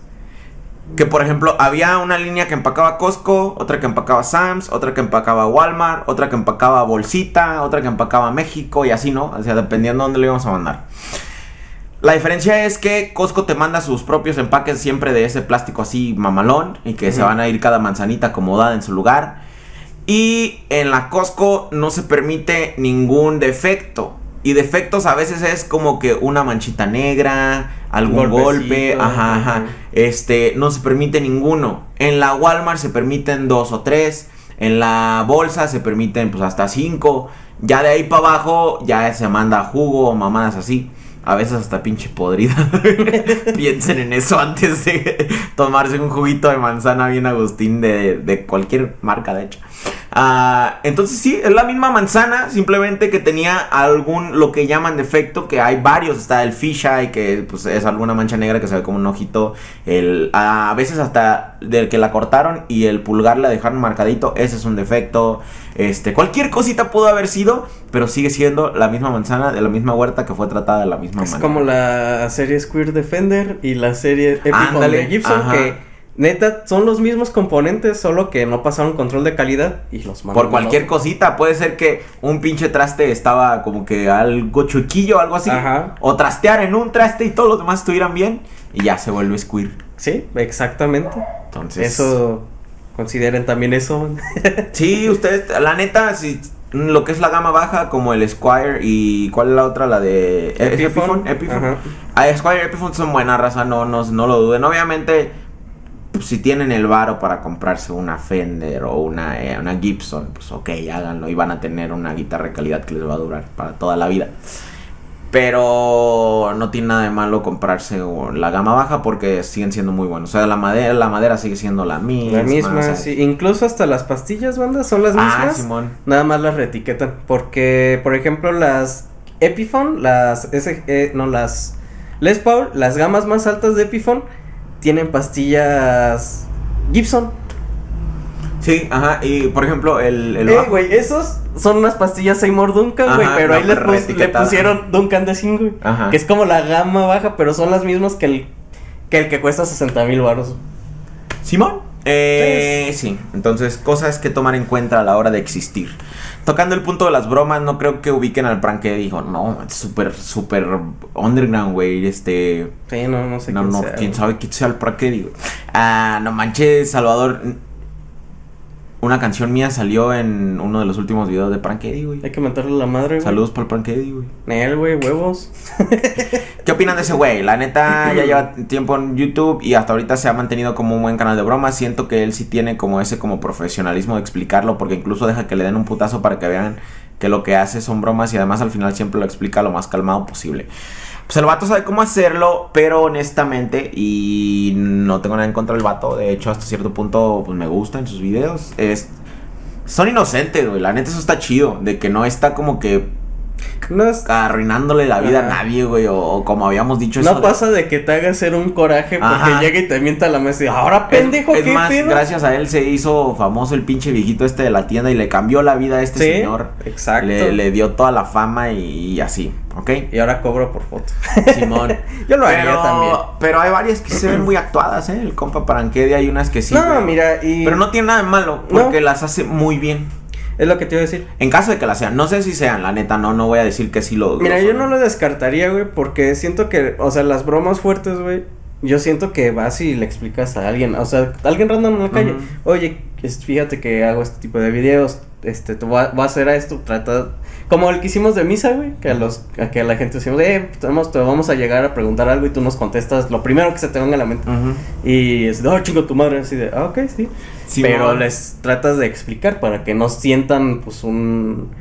que, por ejemplo, había una línea que empacaba Costco, otra que empacaba Sam's, otra que empacaba Walmart, otra que empacaba Bolsita, otra que empacaba México y así, ¿no? O sea, dependiendo de dónde lo íbamos a mandar. La diferencia es que Costco te manda sus propios empaques siempre de ese plástico así mamalón y que se van a ir cada manzanita acomodada en su lugar. Y en la Costco no se permite ningún defecto. Y defectos a veces es como que una manchita negra, algún golpe, ajá, ajá. Este, no se permite ninguno. En la Walmart se permiten dos o tres. En la bolsa se permiten pues hasta cinco. Ya de ahí para abajo ya se manda jugo o mamadas así. A veces hasta pinche podrida. Piensen en eso antes de tomarse un juguito de manzana bien agustín de, de cualquier marca, de hecho. Uh, entonces sí, es la misma manzana, simplemente que tenía algún, lo que llaman defecto, que hay varios, está el fisheye, que pues, es alguna mancha negra que se ve como un ojito, el, a veces hasta del que la cortaron y el pulgar la dejaron marcadito, ese es un defecto, este, cualquier cosita pudo haber sido, pero sigue siendo la misma manzana de la misma huerta que fue tratada de la misma es manera. Es como la serie Square Defender y la serie Epic Ándale, Gibson, que Neta, son los mismos componentes, solo que no pasaron control de calidad y los mandaron. Por cualquier cosita, puede ser que un pinche traste estaba como que algo chuquillo, algo así. Ajá. O trastear en un traste y todos los demás estuvieran bien y ya se vuelve squeer. Sí, exactamente. Entonces. Eso, consideren también eso. sí, ustedes, la neta, si lo que es la gama baja, como el Squire y ¿cuál es la otra? La de Epiphone. Epiphone. Epiphone. Ah, Squire y Epiphone son buena raza, no, no, no lo duden. Obviamente pues, si tienen el varo para comprarse una Fender o una, eh, una Gibson, pues ok, háganlo y van a tener una guitarra de calidad que les va a durar para toda la vida. Pero no tiene nada de malo comprarse la gama baja porque siguen siendo muy buenos. O sea, la madera, la madera sigue siendo la misma. La misma, sí. Incluso hasta las pastillas, banda, son las ah, mismas. Ah, Simón. Nada más las reetiquetan. Porque, por ejemplo, las Epiphone, las S eh, no, las Les Paul, las gamas más altas de Epiphone tienen pastillas Gibson. Sí, ajá, y por ejemplo, el... el eh, güey, esos son unas pastillas Seymour Duncan, güey, pero ahí pero le, pusieron Duncan de 5, güey. Ajá. Que es como la gama baja, pero son las mismas que el que, cuesta 60 mil baros. Simón. Eh, sí. sí, entonces cosas que tomar en cuenta a la hora de existir. Tocando el punto de las bromas, no creo que ubiquen al prank que dijo, no, es súper, súper underground, güey. Este. Sí, no, no sé no, quién no, sea, quién sabe quién sea el prank digo. Ah, no manches, Salvador una canción mía salió en uno de los últimos videos de Prank Eddie, güey. Hay que meterle la madre, güey. Saludos para el Prank Eddie, güey. Nel, güey, huevos. ¿Qué opinan de ese güey? La neta ya lleva tiempo en YouTube y hasta ahorita se ha mantenido como un buen canal de bromas. Siento que él sí tiene como ese como profesionalismo de explicarlo porque incluso deja que le den un putazo para que vean que lo que hace son bromas y además al final siempre lo explica lo más calmado posible. Pues el vato sabe cómo hacerlo, pero honestamente, y no tengo nada en contra del vato, de hecho hasta cierto punto pues me gustan sus videos, es, son inocentes, güey, la neta eso está chido, de que no está como que No, es- arruinándole la vida a Ajá. nadie, güey, o, o como habíamos dicho no pasa de que te haga hacer un coraje porque llega y te mienta la mesa y ahora Es- pendejo, es, ¿qué más, pedo? gracias a él se hizo famoso el pinche viejito este de la tienda y le cambió la vida a este Sí, señor. exacto. Le, le dio toda la fama y, y así, ¿ok? Y ahora cobro por foto. Simón. Yo lo haría pero, también. Pero hay varias que se ven muy actuadas, ¿eh? El compa Paranquedia hay unas que sí. no, mira, y Pero no tiene nada de malo, No. porque las hace muy bien. Es lo que te iba a decir. En caso de que las sean, no sé si sean, la neta, no, no voy a decir que sí lo. Mira, yo no lo descartaría, güey, porque siento que, o sea, las bromas fuertes, güey, yo siento que vas y le explicas a alguien, o sea, a alguien random en la calle, oye, fíjate que hago este tipo de videos, este, te voy a, voy a hacer esto, trata, como el que hicimos de misa, güey, que a los, a que a la gente decimos, eh, tenemos, te vamos a llegar a preguntar algo y tú nos contestas lo primero que se te venga a la mente. Y es, oh, chingo tu madre, así de, ah, ok, sí. Pero les tratas de explicar para que no sientan, pues, un...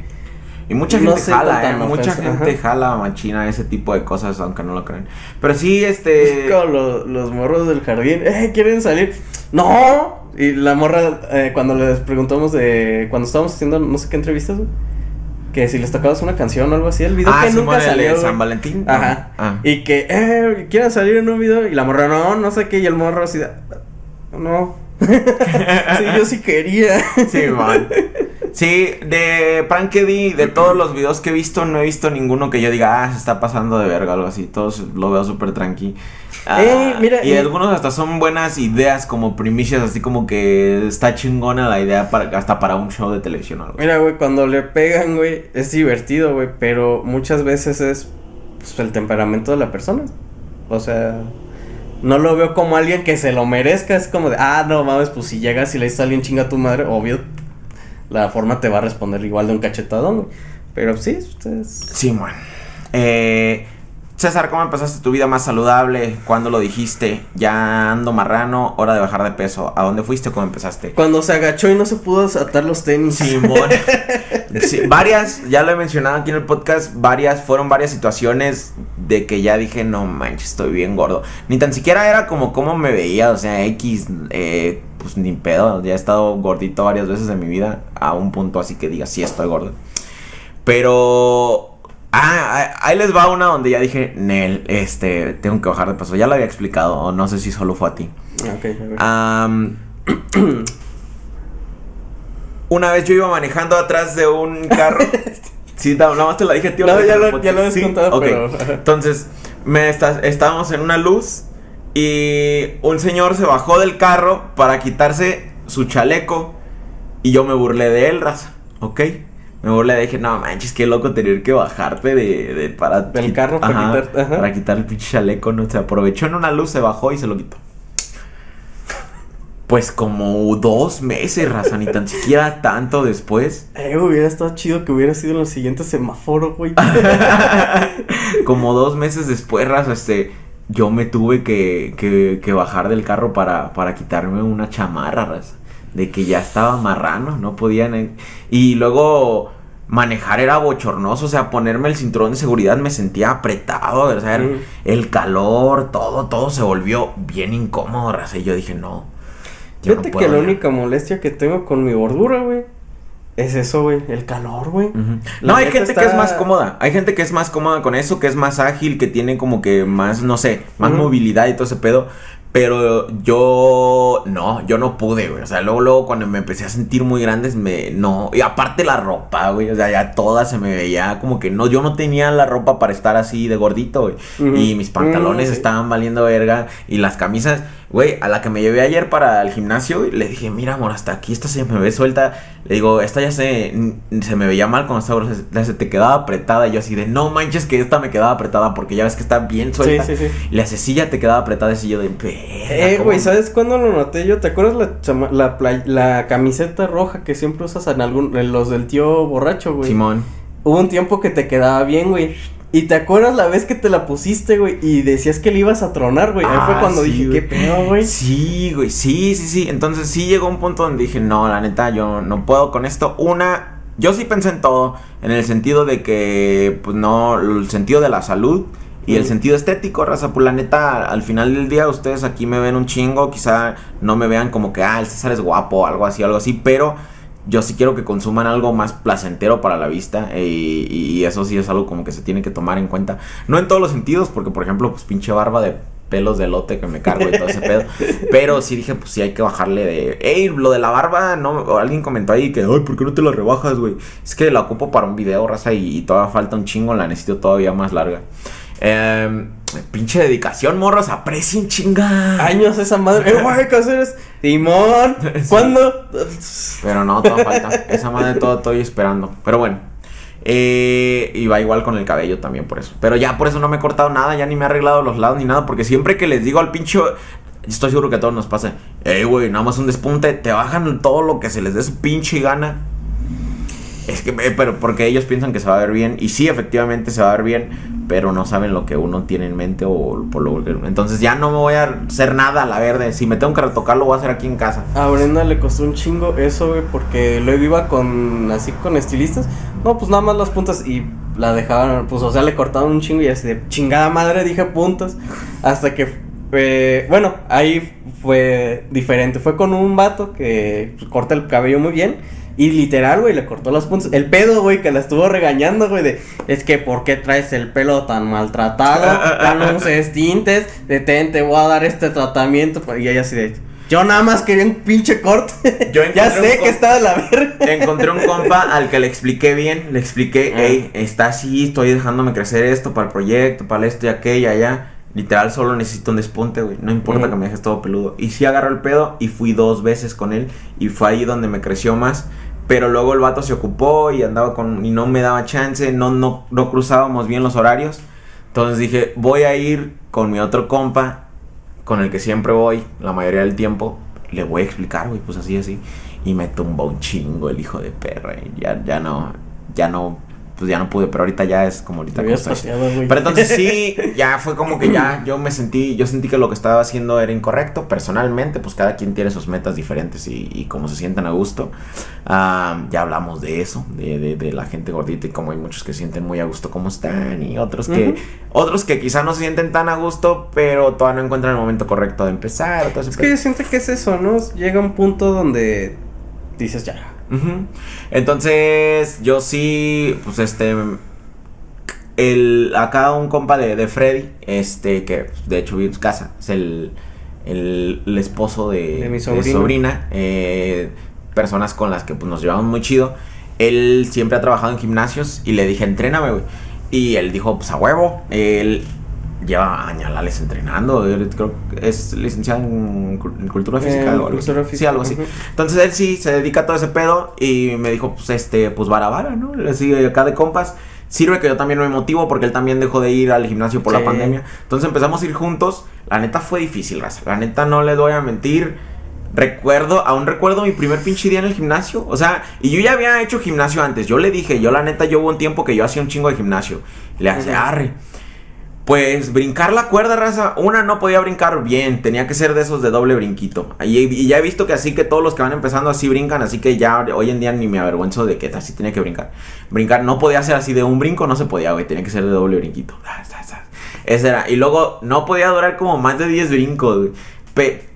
Y mucha No gente jala, ¿eh? Mucha ofensa, gente ajá. jala machina ese tipo de cosas, aunque no lo crean. Pero sí, este. Como lo- los morros del jardín, eh, ¿quieren salir? ¡No! Y la morra, eh, cuando les preguntamos de. Cuando estábamos haciendo no sé qué entrevistas, Que si les tocabas una canción o algo así, el video ah, que Simón, nunca de salió. San Valentín. Ajá. Ah. Y que, eh, ¿quieren salir en un video? Y la morra, no, no sé qué. Y el morro así. No. Sí, yo sí quería. Sí, man. Sí, de Prank Eddie, de todos los videos que he visto, no he visto ninguno que yo diga, ah, se está pasando de verga, algo así. Todos lo veo súper tranqui. Ah, Eh, mira, y y- algunos hasta son buenas ideas, como primicias, así como que está chingona la idea para, hasta para un show de televisión o algo. Mira, güey, cuando le pegan, güey, es divertido, güey, pero muchas veces es pues, el temperamento de la persona. O sea, no lo veo como alguien que se lo merezca. Es como de, ah, no mames, pues si llegas y le dices a alguien chinga a tu madre, obvio, la forma te va a responder igual de un cachetadón. Pero sí, ustedes. Sí, man. Eh, César, ¿cómo empezaste tu vida más saludable? ¿Cuándo lo dijiste? Ya ando marrano, hora de bajar de peso. ¿A dónde fuiste o cómo empezaste? Cuando se agachó y no se pudo atar los tenis. Simón. Sí, varias, ya lo he mencionado aquí en el podcast, varias, fueron varias situaciones de que ya dije, no manches, estoy bien gordo. Ni tan siquiera era como cómo me veía, o sea, X, eh, pues ni pedo, ya he estado gordito varias veces en mi vida, a un punto así que diga, sí estoy gordo. Pero... Ah, ah, ahí les va una donde ya dije, Nel, este, tengo que bajar de peso. Ya lo había explicado, o no sé si solo fue a ti. Ok, a ver. Am, una vez yo iba manejando atrás de un carro. Sí, no, nada más te la dije, tío. No, ya lo- ya lo habías Sí, contado, ok. pero- Entonces, me está- estábamos en una luz y un señor se bajó del carro para quitarse su chaleco y yo me burlé de él, raza, ¿ok? Me burlé, dije, no manches, qué loco tener que bajarte de, de- para... Del carro para Ajá, ajá. Para quitar el pinche chaleco, no se aprovechó en una luz, se bajó y se lo quitó. Pues como dos meses, raza, ni tan siquiera tanto después. Eh, hubiera estado chido que hubiera sido en el siguiente semáforo, güey. como dos meses después, raza, este, yo me tuve que, que, que bajar del carro para, para quitarme una chamarra, raza. De que ya estaba marrano, no podían. eh, Y luego manejar era bochornoso, o sea, ponerme el cinturón de seguridad me sentía apretado, o sea, Mm. el calor, todo, todo se volvió bien incómodo, raza. Y yo dije, no. yo no Fíjate que la ya". única molestia que tengo con mi gordura, güey, es eso, güey, el calor, güey. No, hay gente que es más cómoda. Hay gente que es más cómoda con eso, que es más ágil, que tiene como que más, no sé, más movilidad y todo ese pedo. Pero yo no, yo no pude, güey. O sea, luego, luego cuando me empecé a sentir muy grandes, me no. Y aparte la ropa, güey. O sea, ya toda se me veía como que no. Yo no tenía la ropa para estar así de gordito, güey. Y mis pantalones Mm, estaban valiendo verga. Y las camisas, güey, a la que me llevé ayer para el gimnasio, le dije, mira, amor, hasta aquí esta se me ve suelta. Le digo, esta ya se, se me veía mal cuando estaba, gruesa, ya se te quedaba apretada. Y yo así de, no manches que esta me quedaba apretada porque ya ves que está bien suelta. sí, sí. Sí, ya te quedaba apretada. Y yo de, Eh, güey, ¿sabes cuándo lo noté yo? ¿Te acuerdas la, chama- la, play- la camiseta roja que siempre usas en algún, en los del tío borracho, güey? Simón. Hubo un tiempo que te quedaba bien, güey. Y te acuerdas la vez que te la pusiste, güey, y decías que le ibas a tronar, güey. Ahí fue Ah, cuando sí, dije, güey. ¿qué pedo, güey? Sí, güey, sí, sí, sí. Entonces sí llegó un punto donde dije, no, la neta, yo no puedo con esto. Una, yo sí pensé en todo, en el sentido de que, pues no, el sentido de la salud y el sentido estético, raza, pues la neta, al final del día ustedes aquí me ven un chingo, quizá no me vean como que, ah, el César es guapo algo así, algo así, pero yo sí quiero que consuman algo más placentero para la vista eh, y, y eso sí es algo como que se tiene que tomar en cuenta. No en todos los sentidos, porque por ejemplo, pues pinche barba de pelos de lote que me cargo y todo ese pedo. Pero sí dije, pues sí hay que bajarle de... Ey, lo de la barba, no, alguien comentó ahí que, ay, ¿por qué no te la rebajas, güey? Es que la ocupo para un video, raza, y, y todavía falta un chingo, la necesito todavía más larga. Em, pinche dedicación, morros, aprecien chinga. Años esa madre. Eh, güey, ¿qué haces? Timón. ¿cuándo? Pero no, todavía falta. Esa madre todo estoy esperando. Pero bueno. Eh, y va igual con el cabello también por eso. Pero ya por eso no me he cortado nada, ya ni me he arreglado los lados ni nada. Porque siempre que les digo al pincho. Estoy seguro que a todos nos pasa. Ey, güey, nada más un despunte. Te bajan todo lo que se les dé su pinche gana. Es que, eh, pero porque ellos piensan que se va a ver bien. Y sí, efectivamente se va a ver bien. Pero no saben lo que uno tiene en mente o por lo que. Entonces ya no me voy a hacer nada a la verde. Si me tengo que retocar, lo voy a hacer aquí en casa. A Brenda le costó un chingo eso, güey, porque luego iba con, así con estilistas. No, pues nada más las puntas y la dejaban, pues, o sea, le cortaban un chingo y así de chingada madre dije puntas. Hasta que, eh, bueno, ahí fue diferente. Fue con un vato que corta el cabello muy bien. Y literal, güey, le cortó las puntas. El pedo, güey, que la estuvo regañando, güey, de... Es que, ¿por qué traes el pelo tan maltratado? Ya no uses tintes. Detén, te voy a dar este tratamiento. Y ella así de... Yo nada más quería un pinche corte. Yo ya sé que está de la verga. Encontré un compa al que le expliqué bien, le expliqué, Ah. hey, está así, estoy dejándome crecer esto para el proyecto, para esto y aquello, allá. Literal, solo necesito un despunte, güey. No importa Mm. que me dejes todo peludo. Y sí agarró el pedo y fui dos veces con él. Y fue ahí donde me creció más. Pero luego el vato se ocupó y andaba con. y no me daba chance. No, no, no cruzábamos bien los horarios. Entonces dije, voy a ir con mi otro compa. Con el que siempre voy, la mayoría del tiempo. Le voy a explicar, güey, pues así, así. Y me tumbó un chingo el hijo de perra. Y ya, ya no. Ya no. Pues ya no pude. Pero ahorita ya es como ahorita como. Pero entonces sí, ya fue como que ya yo me sentí, yo sentí que lo que estaba haciendo era incorrecto. Personalmente, pues cada quien tiene sus metas diferentes y, y como se sientan a gusto. Ah, ya hablamos de eso, de, de, de la gente gordita y como hay muchos que sienten muy a gusto como están y otros que, otros que quizá no se sienten tan a gusto, pero todavía no encuentran el momento correcto de empezar. Es que yo siento que es eso, ¿no? Llega un punto donde dices ya. Ujú. Entonces, yo sí, pues este. El, acá un compa de, de Freddy, este, que de hecho vive en su casa, es el, el, el esposo de, De mi de sobrina, eh, personas con las que pues, nos llevamos muy chido. Él siempre ha trabajado en gimnasios y le dije, entréname, güey. Y él dijo, pues a huevo. Él lleva añalales entrenando. creo que es licenciado en, cul- en cultura física. Eh, o algo así. Sí, algo así. Entonces él sí se dedica a todo ese pedo y me dijo, pues este, pues vara vara, ¿no? Le sigue acá de compas. Sirve que yo también me motivo porque él también dejó de ir al gimnasio por Sí. la pandemia. Entonces empezamos a ir juntos. La neta fue difícil, raza. La neta no le voy a mentir. Recuerdo, aún recuerdo mi primer pinche día en el gimnasio. O sea, y yo ya había hecho gimnasio antes. Yo le dije, yo la neta, yo hubo un tiempo que yo hacía un chingo de gimnasio. Le hace, arre. Pues brincar la cuerda, raza. Una no podía brincar bien, tenía que ser de esos de doble brinquito. Y, ya he visto que así que todos los que van empezando así brincan, así que ya hoy en día ni me avergüenzo de que así tenía que brincar. Brincar no podía ser así de un brinco, no se podía, güey, tenía que ser de doble brinquito. Ah. Ese era. Y luego no podía durar como más de 10 brincos,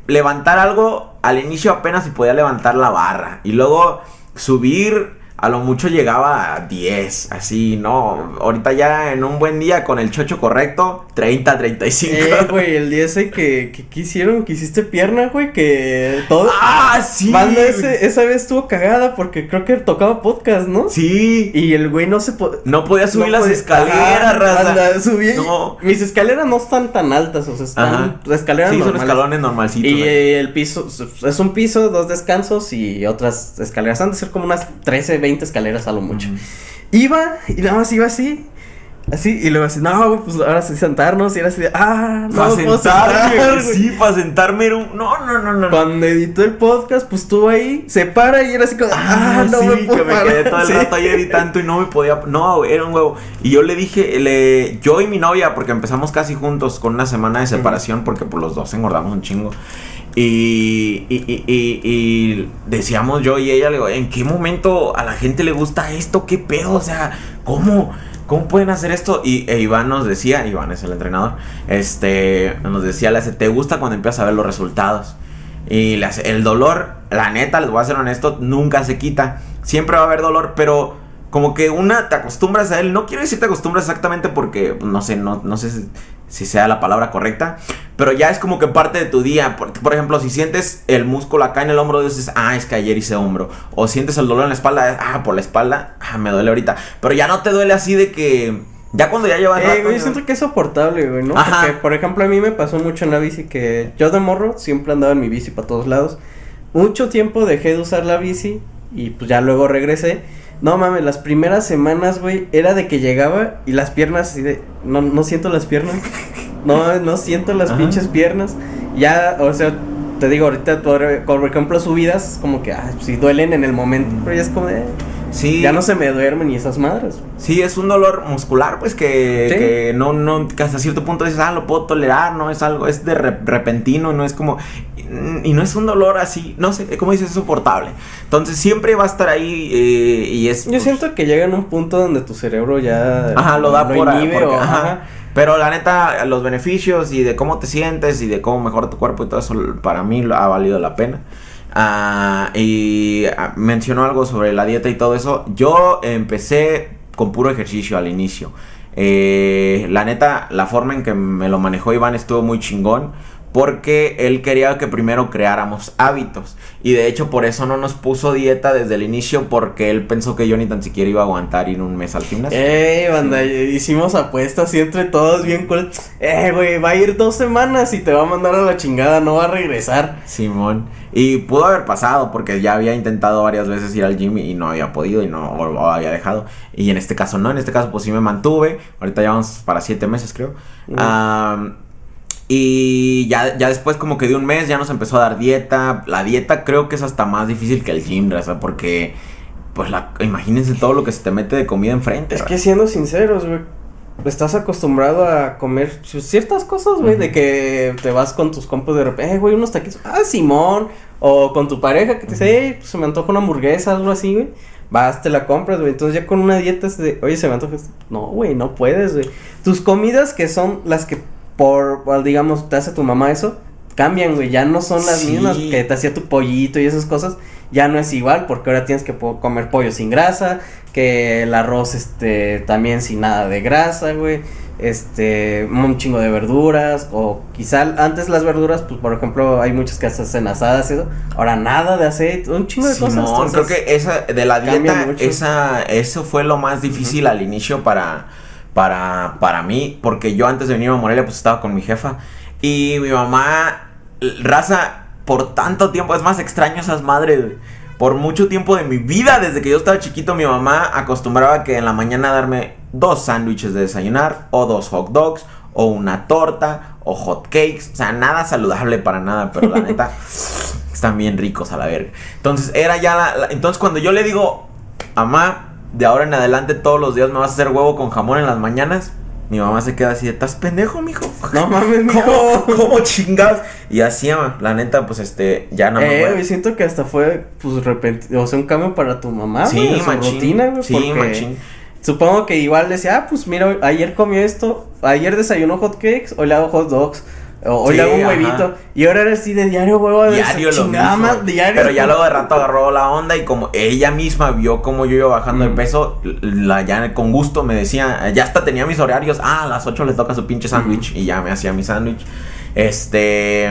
levantar algo al inicio apenas si podía levantar la barra. Y luego subir. A lo mucho llegaba a 10, así, no. Ahorita ya en un buen día con el chocho correcto, 30, 35. Eh, güey, el día ese que, que, que hicieron, que hiciste pierna, güey, que todo. ¡Ah, sí! Banda ese, esa vez estuvo cagada porque creo que tocaba podcast, ¿no? Sí. Y el güey no se po- No podía subir no las podía- escaleras, Ajá, raza. subí. No. Mis escaleras no están tan altas, o sea, están Ajá. escaleras Sí, son normales. escalones normalcitos. Y eh, el piso es un piso, dos descansos y otras escaleras. Han de ser como unas 13, 20 escaleras a lo mucho. Ujú. Iba y nada más iba así. Así, y luego así, no, güey, pues ahora sí sentarnos, y era así de, ah, no, Para puedo sentarme, sentar, sí, para sentarme era un... No, no, no, no. Cuando editó el podcast, pues estuvo ahí, se para y era así como, ah, Ah, no sí, me puedo que me quedé parar". todo el Sí. rato ahí editando y no me podía. No, era un huevo. Y yo le dije, le, yo y mi novia, porque empezamos casi juntos con una semana de separación, porque por los dos engordamos un chingo. Y, y, y- y- decíamos yo y ella, ¿en qué momento a la gente le gusta esto? ¿Qué pedo? O sea, ¿cómo? ¿Cómo pueden hacer esto? Y e Iván nos decía, Iván es el entrenador, este, nos decía, le hace, ¿te gusta cuando empiezas a ver los resultados? Y hace- el dolor, la neta, les voy a ser honesto, nunca se quita. Siempre va a haber dolor, pero como que una te acostumbras a él. No quiero decir te acostumbras exactamente porque pues, no sé, no, no sé si, sea la palabra correcta. Pero ya es como que parte de tu día. Por, por ejemplo, si sientes el músculo acá en el hombro, dices, ah, es que ayer hice hombro. O sientes el dolor en la espalda, ah, por la espalda, ah, me duele ahorita. Pero ya no te duele así de que. Ya cuando ya llevas. Eh, rato, güey, yo siento que es soportable, güey, ¿no? Ajá. Porque, por ejemplo, a mí me pasó mucho en la bici que yo de morro siempre andaba en mi bici para todos lados. Mucho tiempo dejé de usar la bici y pues ya luego regresé. No mames, las primeras semanas, güey, era de que llegaba y las piernas así de... No, no siento las piernas. No, no siento las Ajá. pinches piernas. Ya, o sea, te digo, ahorita, por, por ejemplo, subidas, es como que, ah, sí duelen en el momento, pero ya es como de... Sí. Ya no se me duermen ni esas madres. Sí, es un dolor muscular, pues que, Sí. que no, no, que hasta cierto punto dices, ah, lo puedo tolerar, no es algo, es de re- repentino, no es como, y no es un dolor así, no sé, como dices, es soportable. Entonces siempre va a estar ahí eh, y es... Yo siento que llega en un punto donde tu cerebro ya Ajá, lo da por ahí. inhibe porque- o- ajá. ajá. Pero la neta, los beneficios y de cómo te sientes y de cómo mejora tu cuerpo y todo eso, para mí ha valido la pena. Ah, y ah, mencionó algo sobre la dieta y todo eso. Yo empecé con puro ejercicio al inicio. Eh, la neta, la forma en que me lo manejó Iván estuvo muy chingón. Porque él quería que primero creáramos hábitos. Y de hecho, por eso no nos puso dieta desde el inicio. Porque él pensó que yo ni tan siquiera iba a aguantar ir un mes al gimnasio. Eh, banda, hicimos apuestas y entre todos bien cool. Eh, güey, va a ir dos semanas y te va a mandar a la chingada, no va a regresar. Simón. Y pudo haber pasado porque ya había intentado varias veces ir al gym y no había podido y no o había dejado. Y en este caso no, en este caso pues sí me mantuve. Ahorita ya vamos para siete meses creo. Mm. Y ya, ya después como que de un mes ya nos empezó a dar dieta. La dieta creo que es hasta más difícil que el gym, raza, porque pues la, imagínense todo lo que se te mete de comida enfrente. Es raza. que siendo sinceros, güey, estás acostumbrado a comer ciertas cosas, güey, de que te vas con tus compas de repente, eh, güey, unos taquitos, ah, Simón, o con tu pareja que te dice, hey, pues se me antoja una hamburguesa, algo así, güey. Vas, te la compras, güey. Entonces ya con una dieta es de, oye, se me antoja. esto". No, güey, no puedes, güey. Tus comidas que son las que por, por, digamos, te hace tu mamá eso, cambian, güey. Ya no son las Sí. mismas que te hacía tu pollito y esas cosas. Ya no es igual porque ahora tienes que comer pollo sin grasa, que el arroz, este, también sin nada de grasa, güey. Este, un chingo de verduras, o quizá antes las verduras, pues por ejemplo, hay muchas que hacen asadas y eso. Ahora nada de aceite, un chingo de cosas. Creo entonces- que esa de la dieta, mucho. esa, eso fue lo más difícil al inicio para, para, para mí, porque yo antes de venir a Morelia pues estaba con mi jefa y mi mamá, raza, por tanto tiempo, es más extraño esas madres, güey. Por mucho tiempo de mi vida, desde que yo estaba chiquito, mi mamá acostumbraba que en la mañana darme dos sándwiches de desayunar, o dos hot dogs, o una torta, o hot cakes. O sea, nada saludable para nada, pero la neta, están bien ricos a la verga. Entonces, era ya la, la- Entonces, cuando yo le digo, mamá, de ahora en adelante todos los días me vas a hacer huevo con jamón en las mañanas, mi mamá se queda así de, ¿estás pendejo, mijo? No mames, mijo. ¿Cómo, cómo chingados? Y así, ama, la neta, pues este, ya no Eh, me güey, siento que hasta fue, pues, repentino, o sea, un cambio para tu mamá, Sí, güey, en su machín. rutina, güey, Sí, porque machín. Supongo que igual decía, ah, pues mira, ayer comió esto, ayer desayunó hot cakes, hoy le hago hot dogs, hoy Sí, le hago un ajá. huevito, y ahora era así de diario huevo de Diario lo mismo. más, diario. Pero ya luego de rato agarró la onda y como ella misma vio cómo yo iba bajando de Mm. peso, la ya con gusto me decía, ya hasta tenía mis horarios, ah, a las 8 le toca su pinche sándwich y ya me hacía mi sándwich. Este,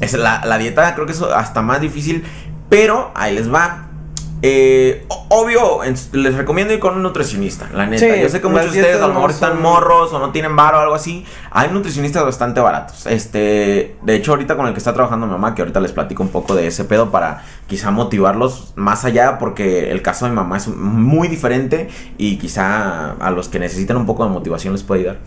es la, la dieta creo que es hasta más difícil, pero ahí les va. Eh, obvio, les recomiendo ir con un nutricionista, la neta. Sí, Yo sé que muchos de ustedes a lo mejor están morros o no tienen varo o algo así. Hay nutricionistas bastante baratos. Este, de hecho, ahorita con el que está trabajando mi mamá, que ahorita les platico un poco de ese pedo para quizá motivarlos más allá, porque el caso de mi mamá es muy diferente y quizá a los que necesitan un poco de motivación les puede ayudar.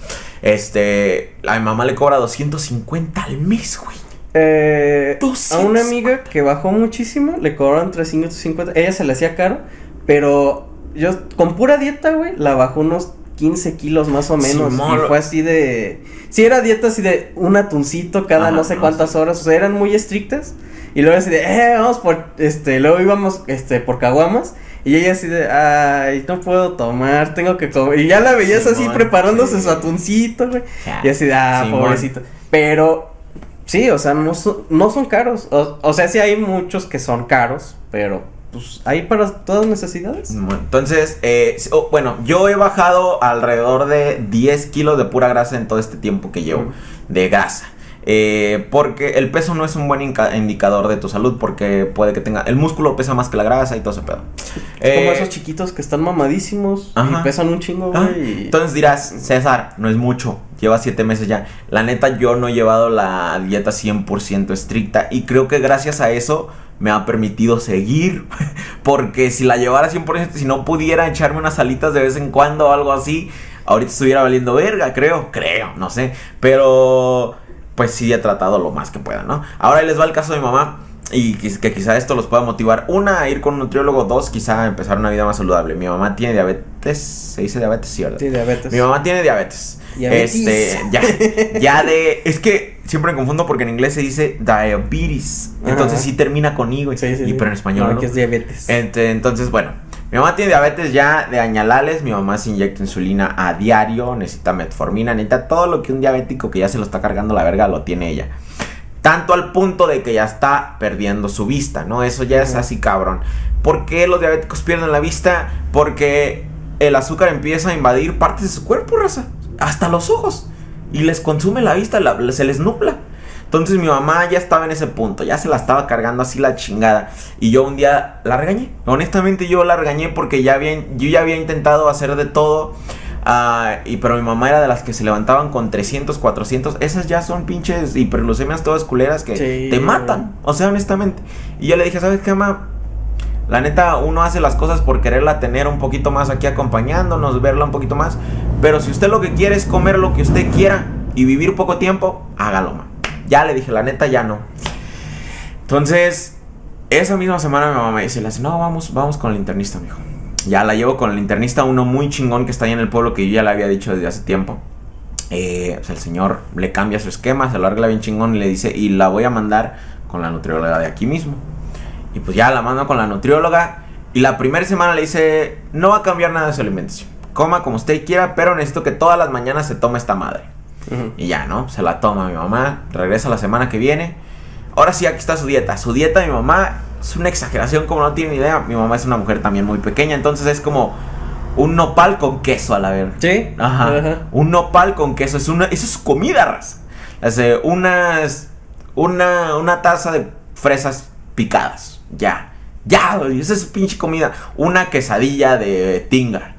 Este, a mi mamá le cobra 250 al mes, güey. Eh, a 200. una amiga que bajó muchísimo, le cobraron 350. Ella se le hacía caro, pero yo con pura dieta, güey, la bajó unos 15 kilos más o menos. Y fue así de. Sí, era dieta así de un atuncito cada no sé no cuántas horas. O sea, eran muy estrictas. Y luego así de, eh, vamos por. Este, luego íbamos este, por caguamas. Y ella así de, ay, no puedo tomar, tengo que comer. Y ya la veías así preparándose sí. su atuncito, güey. Y así de, ah, pobrecito. Pero, sí, o sea, no son, no son caros. O, o sea, sí hay muchos que son caros, pero, pues, hay para todas necesidades. Bueno, Entonces, eh, oh, bueno, yo he bajado alrededor de 10 kilos de pura grasa en todo este tiempo que llevo Mm. de grasa. Eh, porque el peso no es un buen indicador de tu salud porque puede que tenga... El músculo pesa más que la grasa y todo ese pedo. Es como Eh, esos chiquitos que están mamadísimos ajá. y pesan un chingo, Ah, güey. y- Entonces dirás, César, no es mucho, lleva siete meses ya. La neta, yo no he llevado la dieta 100% estricta y creo que gracias a eso me ha permitido seguir. Porque si la llevara 100%, si no pudiera echarme unas alitas de vez en cuando o algo así, ahorita estuviera valiendo verga, creo, creo, no sé. Pero, pues sí he tratado lo más que pueda, ¿no? Ahora ahí les va el caso de mi mamá. Y que, que quizá esto los pueda motivar. Una, a ir con un nutriólogo. Dos, quizá a empezar una vida más saludable. Mi mamá tiene diabetes. ¿Se dice diabetes? Sí, ¿verdad? Sí, diabetes. Mi mamá tiene diabetes. Este, ya, ya de. Es que siempre me confundo porque en inglés se dice diabetes. Entonces sí termina con I, güey. Sí, sí, y sí. pero en español. No, ¿no? que es diabetes. Entonces, bueno. Mi mamá tiene diabetes ya de añalales. Mi mamá se inyecta insulina a diario. Necesita metformina. Necesita todo lo que un diabético que ya se lo está cargando la verga lo tiene ella. Tanto al punto de que ya está perdiendo su vista, ¿no? Eso ya es así cabrón. ¿Por qué los diabéticos pierden la vista? Porque el azúcar empieza a invadir partes de su cuerpo, raza. Hasta los ojos. Y les consume la vista, la- se les nubla. Entonces mi mamá ya estaba en ese punto, ya se la estaba cargando así la chingada. Y yo un día la regañé. Honestamente yo la regañé porque ya había, yo ya había intentado hacer de todo. ah, y pero mi mamá era de las que se levantaban con 300, 400. Esas ya son pinches hiperglucemias todas culeras que Sí, te matan. O sea, honestamente. Y yo le dije, ¿sabes qué, mamá? La neta, uno hace las cosas por quererla tener un poquito más aquí acompañándonos, verla un poquito más. Pero si usted lo que quiere es comer lo que usted quiera y vivir poco tiempo, hágalo, ma. Ya le dije, la neta, ya no. Entonces, esa misma semana mi mamá me dice, no, vamos, vamos con el internista, mijo. Ya la llevo con el internista, uno muy chingón que está ahí en el pueblo que yo ya le había dicho desde hace tiempo. Eh, pues el señor le cambia su esquema, se lo arregla bien chingón y le dice, y la voy a mandar con la nutrióloga de aquí mismo. Y pues ya la mando con la nutrióloga. Y la primera semana le dice, no va a cambiar nada de su alimentación. Coma como usted quiera, pero necesito que todas las mañanas se tome esta madre. Y ya, ¿no? Se la toma mi mamá, regresa la semana que viene. Ahora sí, aquí está su dieta. Su dieta mi mamá es una exageración como no tiene ni idea. Mi mamá es una mujer también muy pequeña, entonces es como un nopal con queso a la verga. Sí. Ajá. Un nopal con queso. Es una, eso es comida, raza. Hace unas. Una, una taza de fresas picadas. Ya. Ya, güey. Esa es pinche comida. Una quesadilla de tinga.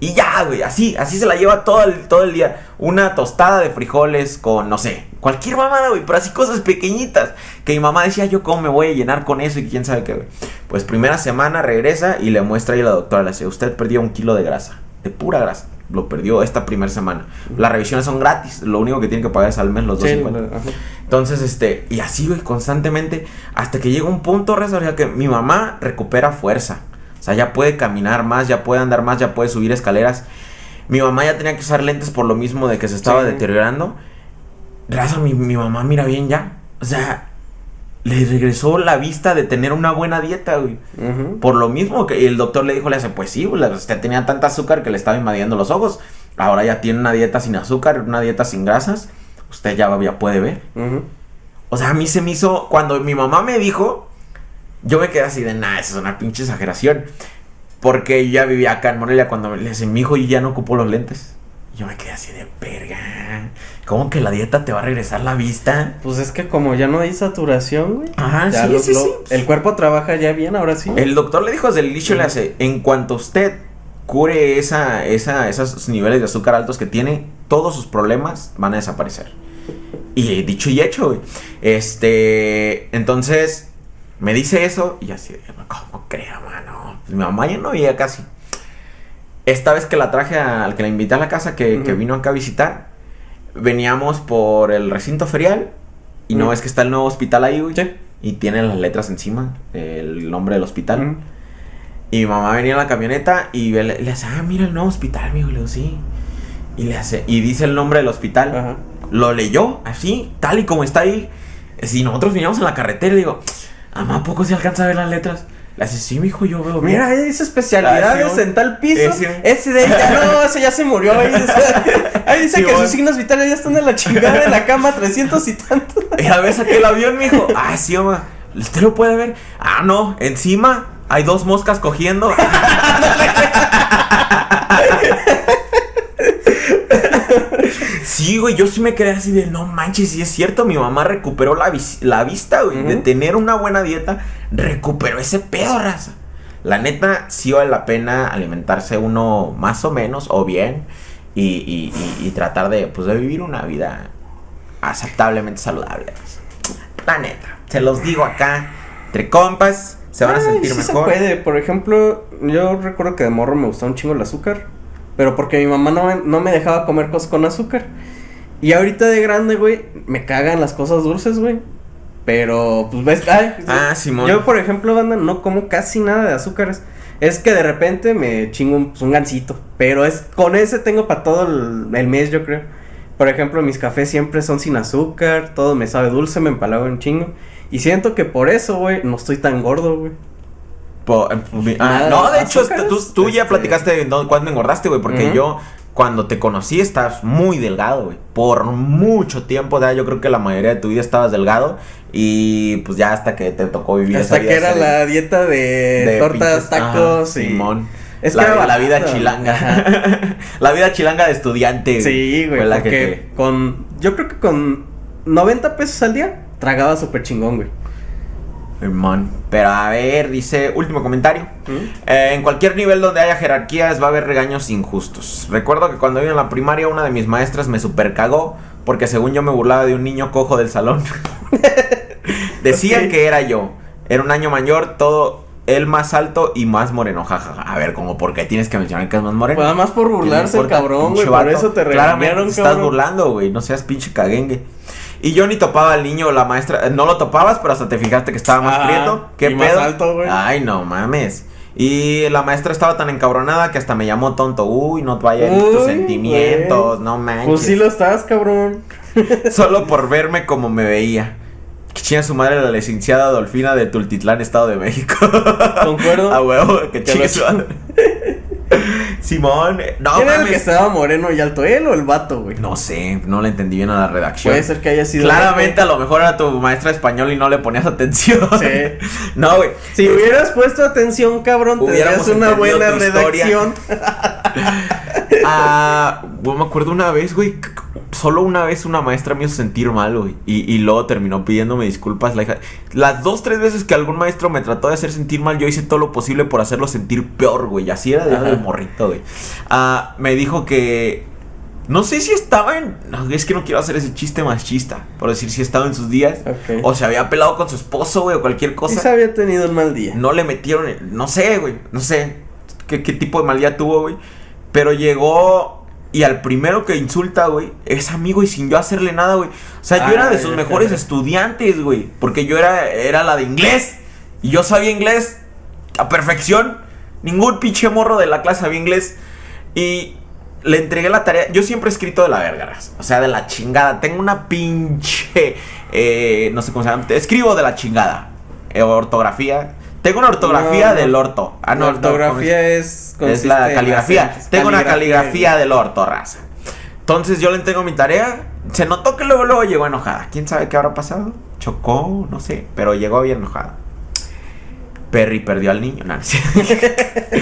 Y ya, güey. Así, así se la lleva todo el, todo el día. Una tostada de frijoles con, no sé, cualquier mamada, güey. Pero así cosas pequeñitas. Que mi mamá decía, yo cómo me voy a llenar con eso y quién sabe qué, güey. Pues primera semana regresa y le muestra ahí a la doctora. Le dice, usted perdió un kilo de grasa. De pura grasa. Lo perdió esta primera semana. Las revisiones son gratis. Lo único que tiene que pagar es al mes los Sí, 250. ajá. Entonces, este, y así, güey, constantemente, hasta que llega un punto, Reza, o sea, que mi mamá recupera fuerza. O sea, ya puede caminar más, ya puede andar más, ya puede subir escaleras. Mi mamá ya tenía que usar lentes por lo mismo de que se estaba Sí. deteriorando. Raza, mi, mi mamá mira bien ya. O sea, le regresó la vista de tener una buena dieta, güey. Por lo mismo que el doctor le dijo, le hace, pues sí, usted tenía tanta azúcar que le estaba invadiendo los ojos. Ahora ya tiene una dieta sin azúcar, una dieta sin grasas. Usted ya, ya puede ver. O sea, a mí se me hizo. Cuando mi mamá me dijo, yo me quedé así de, nah, eso es una pinche exageración. Porque yo ya vivía acá en Morelia cuando le dice, mi hijo, yo ya no ocupo los lentes. Yo me quedé así de verga. ¿Cómo que la dieta te va a regresar la vista? Pues es que como ya no hay saturación, güey. Ajá, ya sí, lo- sí, lo- sí. El cuerpo trabaja ya bien, ahora sí. El doctor le dijo desde el inicio, le hace, en cuanto usted cure esa, esa, esos niveles de azúcar altos que tiene, todos sus problemas van a desaparecer. Y dicho y hecho, güey. Este, entonces, me dice eso y así, ¿cómo creo, mano? Pues mi mamá ya no veía casi. Esta vez que la traje al que la invité a la casa, que, vino acá a visitar, veníamos por el recinto ferial y no ves que está el nuevo hospital ahí, güey. Sí. Y tiene las letras encima, el nombre del hospital. Y mi mamá venía en la camioneta y le, le hace, ah, mira el nuevo hospital, amigo. Le digo, sí. Y le hace, y dice el nombre del hospital. Ajá. Lo leyó, así, tal y como está ahí. Si nosotros veníamos en la carretera, le digo, mamá, ¿a poco se alcanza a ver las letras? Le hace, sí, mijo, yo veo. bien". Mira, ahí dice especialidades en tal piso. Ese. Ese de ella, no, ese ya se murió. Ahí dice, ahí dice Sí, que bueno. sus signos vitales ya están en la chingada en la cama, 300 y tantos. Y a ver, saqué el avión, mijo. Ah, sí, mamá. ¿Usted lo puede ver? Ah, no, encima hay dos moscas cogiendo. Sí, güey, yo sí me quedé así de no manches, sí es cierto, mi mamá recuperó la, vis- la vista, güey, de tener una buena dieta, recuperó ese pedo, raza. La neta, sí vale la pena alimentarse uno más o menos o bien y, y- y- y tratar de, pues, de vivir una vida aceptablemente saludable. raza. La neta, se los digo acá, entre compas, se van a sentir sí mejor. se puede. Por ejemplo, yo recuerdo que de morro me gustaba un chingo el azúcar. Pero porque mi mamá no me, no me dejaba comer cosas con azúcar. Y ahorita de grande, güey, me cagan las cosas dulces, güey. Pero, pues ves, ay, Ah, Simón. Yo, por ejemplo, banda, no como casi nada de azúcares. Es que de repente me chingo un, pues, un gansito. Pero es con ese tengo para todo el, el mes, yo creo. Por ejemplo, mis cafés siempre son sin azúcar. Todo me sabe dulce, me empalago un chingo. Y siento que por eso, güey, no estoy tan gordo, güey. Po- ah, Nada, no, de hecho, tú, ya este- platicaste de no- cuándo engordaste, güey, porque yo cuando te conocí estabas muy delgado, güey. Por mucho tiempo, ya yo creo que la mayoría de tu vida estabas delgado y pues ya hasta que te tocó vivir esa Hasta vida que era la dieta de, de tortas, pinches- tacos ajá, y... Simón. Es la, que era la vida chilanga. Ajá. la vida chilanga de estudiante. Sí, güey, fue la con... Yo creo que con 90 pesos al día tragaba súper chingón, güey. Simón. Pero a ver, dice, último comentario. ¿Mm? Eh, en cualquier nivel donde haya jerarquías va a haber regaños injustos. Recuerdo que cuando iba en la primaria una de mis maestras me super cagó porque según yo me burlaba de un niño cojo del salón. Decían que era yo. Era un año mayor, todo él más alto y más moreno. Jajaja. A ver, como por qué tienes que mencionar que es más moreno. Pues nada más por burlarse el cabrón, güey. Por eso te Claramente regañaron, te estás cabrón. burlando, güey. No seas pinche caguengue. Y yo ni topaba al niño o la maestra. eh, No lo topabas, pero hasta te fijaste que estaba más Ah, prieto. ¿Qué y más pedo? alto, güey. Ay, no mames. Y la maestra estaba tan encabronada que hasta me llamó tonto. Uy, no te vayas tus sentimientos, no manches. Pues sí lo estás, cabrón. Solo por verme como me veía. Que chinga su madre la licenciada Adolfina de Tultitlán, Estado de México. Concuerdo. A huevo, que lo su madre. Simón, no ¿Quién era el que estaba moreno y alto? ¿Él o el vato, güey? No sé, no le entendí bien a la redacción. Puede ser que haya sido. Claramente a lo mejor era tu maestra de español y no le ponías atención. Sí. No, güey. Si hubieras puesto atención, cabrón, tendrías una buena redacción. Ah, bueno, me acuerdo una vez, güey. Solo una vez una maestra me hizo sentir mal, güey. Y, y luego terminó pidiéndome disculpas. La hija. Las dos, tres veces que algún maestro me trató de hacer sentir mal, yo hice todo lo posible por hacerlo sentir peor, güey. Así era de, de morrito, güey. Ah, me dijo que. No sé si estaba en. No, es que no quiero hacer ese chiste machista. Por decir si estaba en sus días. O se había pelado con su esposo, güey, o cualquier cosa. Quizá había tenido un mal día. No le metieron, no sé, güey, no sé qué, qué tipo de mal día tuvo, güey. Pero llegó y al primero que insulta, güey, es amigo y sin yo hacerle nada, güey. O sea, yo era de Ay, sus mejores estudiantes, güey. Porque yo era, era la de inglés. Y yo sabía inglés a perfección. Ningún pinche morro de la clase sabía inglés. Y le entregué la tarea. Yo siempre he escrito de la verga. O sea, de la chingada. Tengo una pinche. eh, no sé cómo se llama. Escribo de la chingada. Eh, ortografía. Tengo una ortografía No, del orto. Ah, no, la ortografía es. ¿cómo es? La caligrafía. Tengo una caligrafía. del orto, raza. Entonces yo le entrego mi tarea. Se notó que luego, luego llegó enojada. ¿Quién sabe qué habrá pasado? Chocó, no sé. Pero llegó bien enojada. Perry perdió al niño. No, no sé.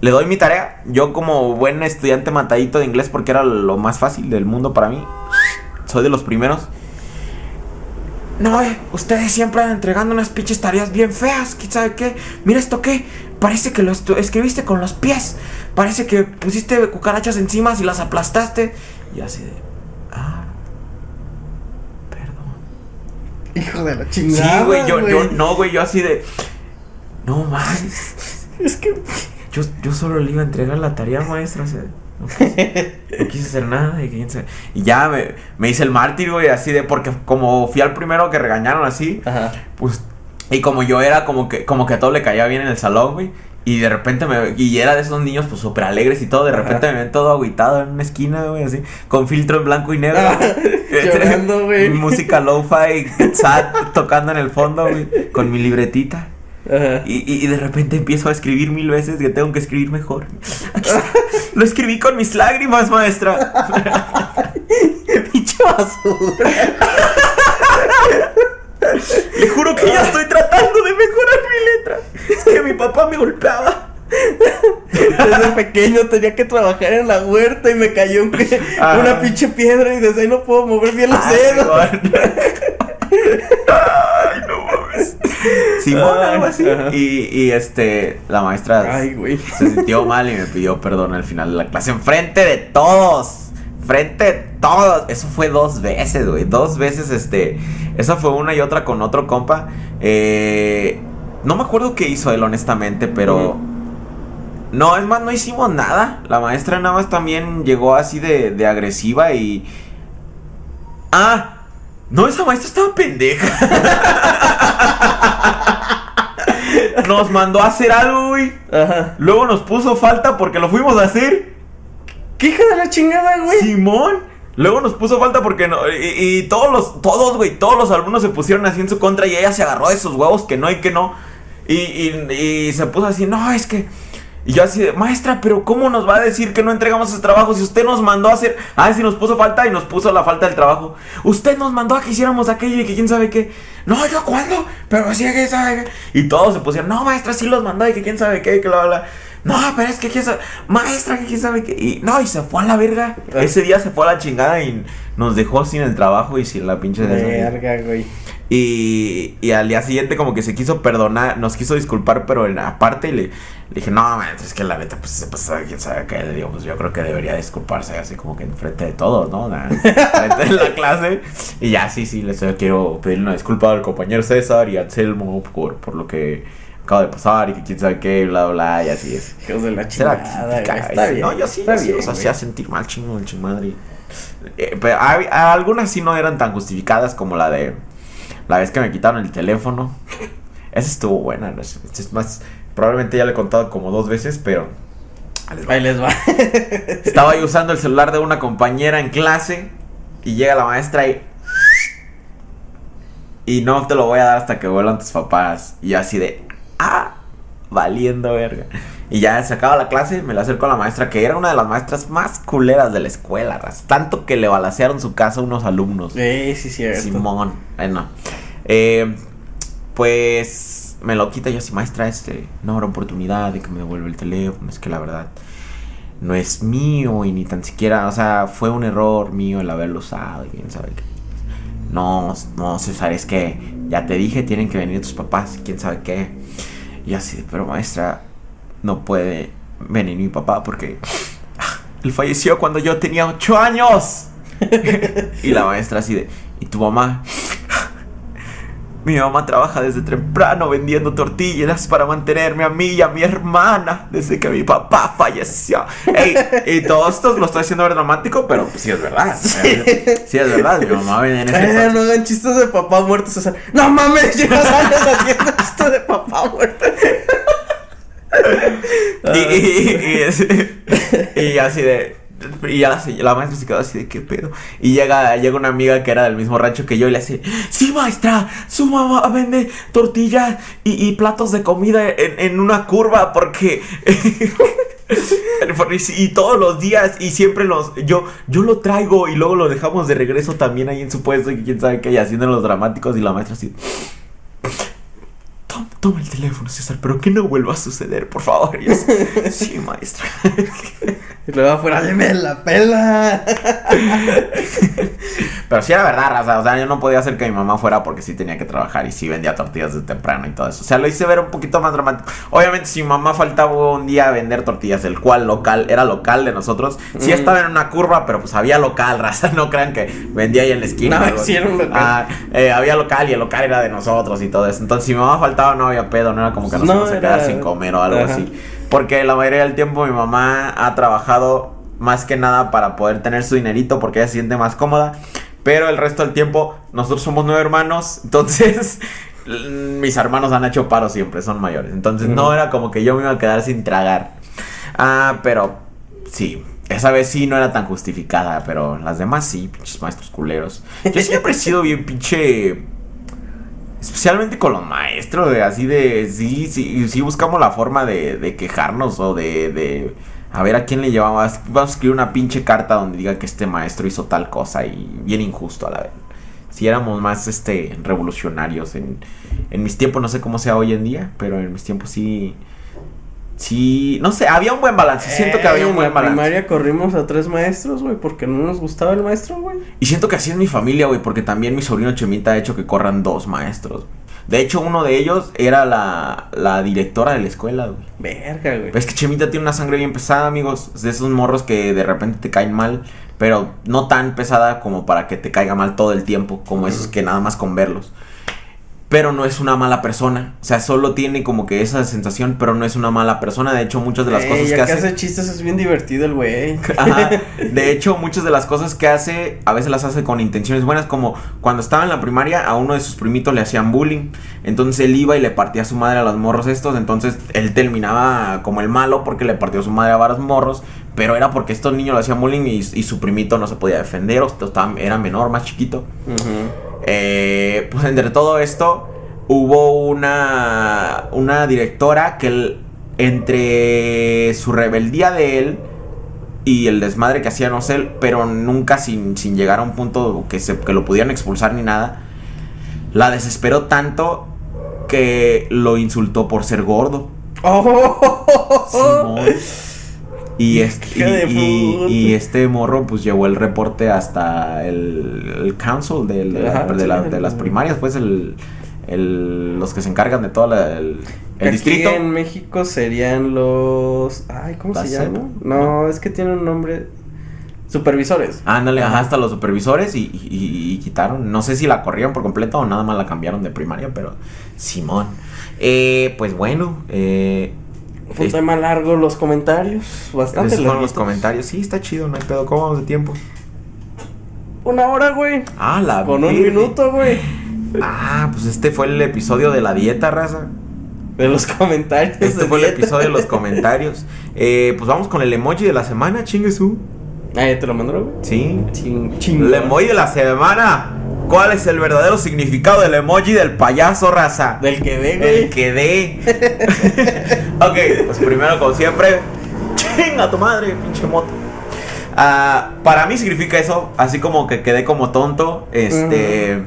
Le doy mi tarea. Yo como buen estudiante matadito de inglés porque era lo más fácil del mundo para mí. Soy de los primeros. No, eh, ustedes siempre andan entregando unas pinches tareas bien feas. ¿Quién sabe qué? Mira esto qué. Parece que lo escribiste con los pies. Parece que pusiste cucarachas encima y las aplastaste. Y así de. Ah. Perdón. Hijo de la Sí, chingada. güey, yo, yo, no, güey, yo así de. No mames. Es que. Yo, yo solo le iba a entregar la tarea, maestra. O sea, no quise, no quise hacer nada. Y, ya me, me hice el mártir, güey, así de. Porque como fui al primero que regañaron así, Ajá. pues. Y como yo era como que, como que a todo le caía bien en el salón, güey. Y de repente me. Y era de esos niños, pues súper alegres y todo. De repente Ajá. me ven todo agüitado en una esquina, güey, así. Con filtro en blanco y negro. Llorando, güey. Música lo-fi, sad, tocando en el fondo, güey. Con mi libretita. Y, y- y de repente empiezo a escribir mil veces que tengo que escribir mejor. Aquí está. Lo escribí con mis lágrimas, maestra. Pinche basura. Le juro que ya estoy tratando de mejorar mi letra. Es que mi papá me golpeaba. Desde pequeño tenía que trabajar en la huerta y me cayó un- Ah. una pinche piedra y desde ahí no puedo mover bien los Ah, dedos. Ay, no mames. Simón, Ay, algo así. Y, y este, la maestra Ay, güey. se sintió mal y me pidió perdón al final de la clase. Enfrente de todos. Frente de todos. Eso fue dos veces, güey. Dos veces, este. Esa fue una y otra con otro compa. Eh, no me acuerdo qué hizo él, honestamente, pero. No, es más, no hicimos nada. La maestra nada más también llegó así de, de agresiva y. Ah, no, esa maestra estaba pendeja. nos mandó a hacer algo, güey. Ajá. Luego nos puso falta porque lo fuimos a hacer. ¿Qué hija de la chingada, güey? Simón. Luego nos puso falta porque no. Y, y todos los, todos, güey, todos los alumnos se pusieron así en su contra y ella se agarró de sus huevos que no y que no. Y, y, y se puso así, no, es que. Y yo así de, maestra, pero ¿cómo nos va a decir que no entregamos ese trabajo si usted nos mandó a hacer... Ah, si nos puso falta y nos puso la falta del trabajo. Usted nos mandó a que hiciéramos aquello y que quién sabe qué. No, yo cuándo, pero sí que sabe qué. Y todos se pusieron, no, maestra, sí los mandó y que quién sabe qué, que bla, bla. No, pero es que quién sabe... Maestra, que quién sabe qué. Y no, y se fue a la verga. Ese día se fue a la chingada y nos dejó sin el trabajo y sin la pinche de. Verga, güey. Y, y al día siguiente como que se quiso perdonar, nos quiso disculpar, pero en aparte le, le dije, no, maestra, es que la neta, pues se pasa, quién sabe qué. Le digo, pues yo creo que debería disculparse así como que enfrente de todos, ¿no? Enfrente de la clase. Y ya, sí, sí, les quiero pedirle una disculpa al compañero César y a Anselmo por, por lo que acaba de pasar y que quién sabe qué, bla, bla, y así es. Hijos de la chingada, Está bien. No, yo sí, está yo sí bien, los güey. hacía sentir mal, chingo, el madre. Eh, pero algunas sí no eran tan justificadas como la de la vez que me quitaron el teléfono. Esa estuvo buena, no es, más, probablemente ya le he contado como dos veces, pero ahí les va. Ahí les va. estaba ahí usando el celular de una compañera en clase y llega la maestra y y no te lo voy a dar hasta que vuelan tus papás. Y yo así de, ah, valiendo verga. Y ya se acaba la clase, me la acerco a la maestra, que era una de las maestras más culeras de la escuela, ras. Tanto que le balacearon su casa a unos alumnos. Eh, sí, cierto. Simón, bueno. Eh, pues me lo quita yo así, maestra, este, no habrá oportunidad de que me devuelva el teléfono. Es que la verdad no es mío y ni tan siquiera, o sea, fue un error mío el haberlo usado y quién sabe qué. No, no, César, es que ya te dije, tienen que venir tus papás, quién sabe qué. Y así, pero maestra, no puede venir mi papá porque ah, él falleció cuando yo tenía ocho años. y la maestra así de, ¿y tu mamá? Mi mamá trabaja desde temprano vendiendo tortillas para mantenerme a mí y a mi hermana desde que mi papá falleció. Ey, y todo esto lo estoy haciendo dramático, pero pues sí es verdad. Sí, es verdad. Mi mamá viene en ese Eh, no hagan chistes de papá muerto, César. No mames, llevas años haciendo chistes de papá muerto. Y, y, y, es- y así de. Y ya la, maestra se quedó así de qué pedo. Y llega, llega una amiga que era del mismo rancho que yo y le hace: Sí, maestra, su mamá vende tortillas y, y platos de comida en, en una curva porque. y todos los días y siempre los yo yo lo traigo y luego lo dejamos de regreso también ahí en su puesto y quién sabe qué y haciendo los dramáticos y la maestra así toma el teléfono, César, pero que no vuelva a suceder, por favor. Yo, sí, maestra. Y luego afuera, deme la pela. Pero sí era verdad, raza. O sea, yo no podía hacer que mi mamá fuera porque sí tenía que trabajar y sí vendía tortillas de temprano y todo eso. O sea, lo hice ver un poquito más dramático. Obviamente, si mi mamá faltaba un día a vender tortillas, el cual local, era local de nosotros, sí Mm. estaba en una curva, pero pues había local, raza. No crean que vendía ahí en la esquina. No, sí era un local. Ah, eh, había local y el local era de nosotros y todo eso. Entonces, si mi mamá faltaba, no había pedo, no era como que nos No, íbamos a quedar era- sin comer o algo Ajá. así. Porque la mayoría del tiempo mi mamá ha trabajado más que nada para poder tener su dinerito porque ella se siente más cómoda. Pero el resto del tiempo, nosotros somos nueve hermanos, entonces l- mis hermanos han hecho paro siempre, son mayores. Entonces no era como que yo me iba a quedar sin tragar. Ah, pero sí, esa vez sí no era tan justificada, pero las demás sí, pinches maestros culeros. Yo siempre he sido bien pinche... Especialmente con los maestros, de así de... Sí, sí, sí buscamos la forma de, quejarnos o de, de... A ver a quién le llevamos. Vamos a escribir una pinche carta donde diga que este maestro hizo tal cosa y bien injusto a la vez. Si éramos más este revolucionarios en, en mis tiempos, no sé cómo sea hoy en día, pero en mis tiempos sí. Sí, no sé, había un buen balance. Siento que Eh, había un en buen la balance. primaria corrimos a tres maestros, güey, porque no nos gustaba el maestro, güey. Y siento que así es mi familia, güey, porque también mi sobrino Chemita ha hecho que corran dos maestros. De hecho, uno de ellos era la, la directora de la escuela, güey. Verga, güey. Es que Chemita tiene una sangre bien pesada, amigos. De esos morros que de repente te caen mal, pero no tan pesada como para que te caiga mal todo el tiempo, como esos que nada más con verlos. Pero no es una mala persona. O sea, solo tiene como que esa sensación, pero no es una mala persona. De hecho, muchas de las cosas que que hace. hace chistes es bien divertido el güey. Ajá. De hecho, muchas de las cosas que hace, a veces las hace con intenciones buenas, como cuando estaba en la primaria, a uno de sus primitos le hacían bullying. Entonces él iba y le partía a su madre a los morros estos. Entonces él terminaba como el malo porque le partió a su madre a varios morros. Pero era porque estos niños le hacían bullying y, y su primito no se podía defender, o estaba- era menor, más chiquito. Eh, pues entre todo esto hubo una una directora que entre su rebeldía de él y el desmadre que hacía no sé, pero nunca sin, sin llegar a un punto que se que lo pudieran expulsar ni nada, la desesperó tanto que lo insultó por ser gordo. Oh, Simón. Y, este, y- y- puta. y este morro pues llevó el reporte hasta el, el council de, la- Ajá, de la- sí, de las primarias, pues el, el- los que se encargan de todo el, el distrito. en México serían los. Ay, ¿cómo ¿La se llama? No, es que tiene un nombre. Supervisores. Ándale, ajá, Ajá. hasta los supervisores y, y- y- y quitaron. No sé si la corrieron por completo o nada más la cambiaron de primaria, pero Simón. Eh, pues bueno, eh, Fue un tema largo los comentarios. Bastante fueron los comentarios. Sí, está chido, no hay pedo. ¿Cómo vamos de tiempo? Una hora, güey. Ah, la Con un minuto, güey. Ah, pues este fue el episodio de la dieta, raza. De los comentarios. Este fue el episodio de los comentarios. Eh, pues vamos con el emoji de la semana, chingue su. Ay, ¿te lo mandaron, güey? Sí. Ching, ching. El emoji de la semana. ¿Cuál es el verdadero significado del emoji del payaso, raza? Del que El güey. que dé. ok, pues primero, como siempre, chinga tu madre, pinche moto. Ah, para mí significa eso, así como que quedé como tonto. Este.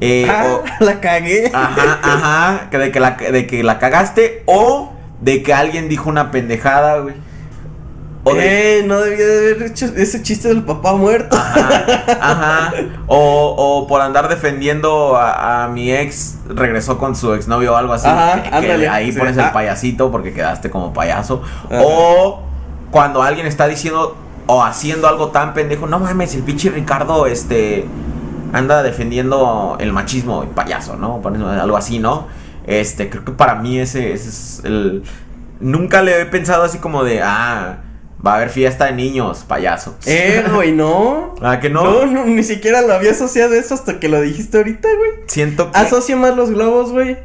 eh, Ah, o- la cagué. Ajá, ajá, que de que, la, de que la cagaste o de que alguien dijo una pendejada, güey. O de, Eh, no debía de haber hecho ese chiste del papá muerto. ajá, ajá. O, o por andar defendiendo a, a mi ex, regresó con su exnovio o algo así. Ajá, que- ahí sí. pones el Ah. payasito porque quedaste como payaso. Ajá. O cuando alguien está diciendo o haciendo algo tan pendejo, no mames, el pinche Ricardo, este, anda defendiendo el machismo, el payaso, ¿no? Pones algo así, ¿no? Este, creo que para mí ese, ese es el... Nunca le he pensado así como de, ah, va a haber fiesta de niños, payaso. Eh, güey, no. ¿Ah, que no? No, no, ni siquiera lo había asociado eso hasta que lo dijiste ahorita, güey. Siento que... Asocio más los globos, güey.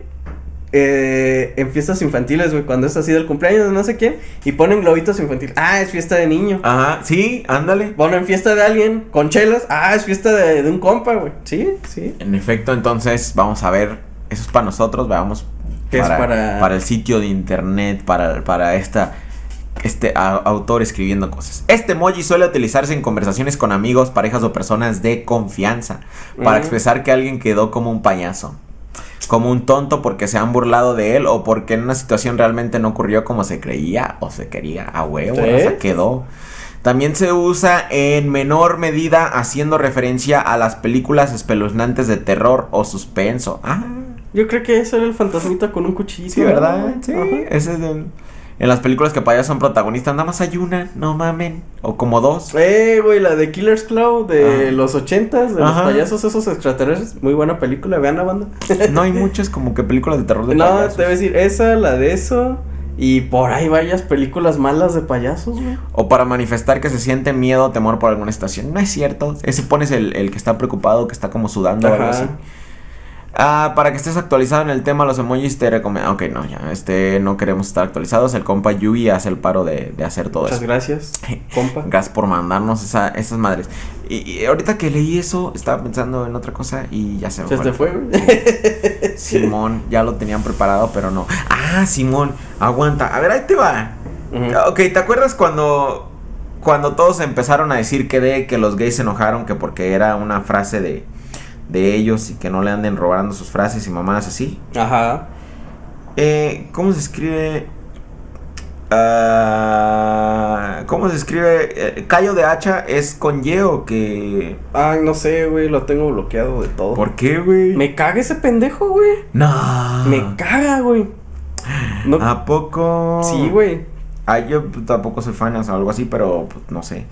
eh, en fiestas infantiles, güey, cuando es así del cumpleaños de no sé quién, y ponen globitos infantiles. Ah, es fiesta de niño. Ajá, sí, ándale. Ponen fiesta de alguien con chelas. Ah, es fiesta de, de un compa, güey. Sí, sí. En efecto, entonces vamos a ver, eso es para nosotros, vamos Que es para- el sitio de internet, para, para esta este a- autor escribiendo cosas. Este emoji suele utilizarse en conversaciones con amigos, parejas o personas de confianza para expresar que alguien quedó como un payaso. como un tonto porque se han burlado de él o porque en una situación realmente no ocurrió como se creía o se quería a huevo, ¿Sí? o sea, quedó. También se usa en menor medida haciendo referencia a las películas espeluznantes de terror o suspenso. Ah, Yo creo que ese era el fantasmita con un cuchillito. sí, ¿verdad? Sí, Ajá. ese es el- En las películas que para allá son protagonistas, nada más hay una, no mamen. O como dos. Eh, güey, la de Killer's Claw de Ah. los ochentas, de Ajá. los payasos esos extraterrestres. Muy buena película, vean la banda. No hay muchas como que películas de terror de no, payasos. te voy a decir, esa, la de eso. Y por ahí varias películas malas de payasos, güey. O para manifestar que se siente miedo o temor por alguna estación. No es cierto. Ese pones el, el que está preocupado, que está como sudando o algo así. Ah, para que estés actualizado en el tema, los emojis te recomiendo. Ok, no, ya, este, no queremos estar actualizados. El compa Yui hace el paro de, de hacer todo Muchas eso. gracias, compa. Gracias por mandarnos esa, esas madres. Y, y ahorita que leí eso, estaba pensando en otra cosa y ya se me Se te fue. fue, güey. Simón, ya lo tenían preparado, pero no. Ah, Simón, aguanta. A ver, ahí te va. Ok, ¿te acuerdas cuando cuando todos empezaron a decir que de que los gays se enojaron que porque era una frase de de ellos y que no le anden robando sus frases y mamadas así? Ajá. Eh, ¿cómo se escribe? Ah, ¿Cómo se escribe? Eh, Callo de hacha es con Y o que Ay, no sé, güey, lo tengo bloqueado de todo. ¿Por qué, güey? Me caga ese pendejo, güey. No. Me caga, güey. No, ¿A poco? Sí, güey. Ah, yo tampoco soy fan o algo así, pero pues, no sé.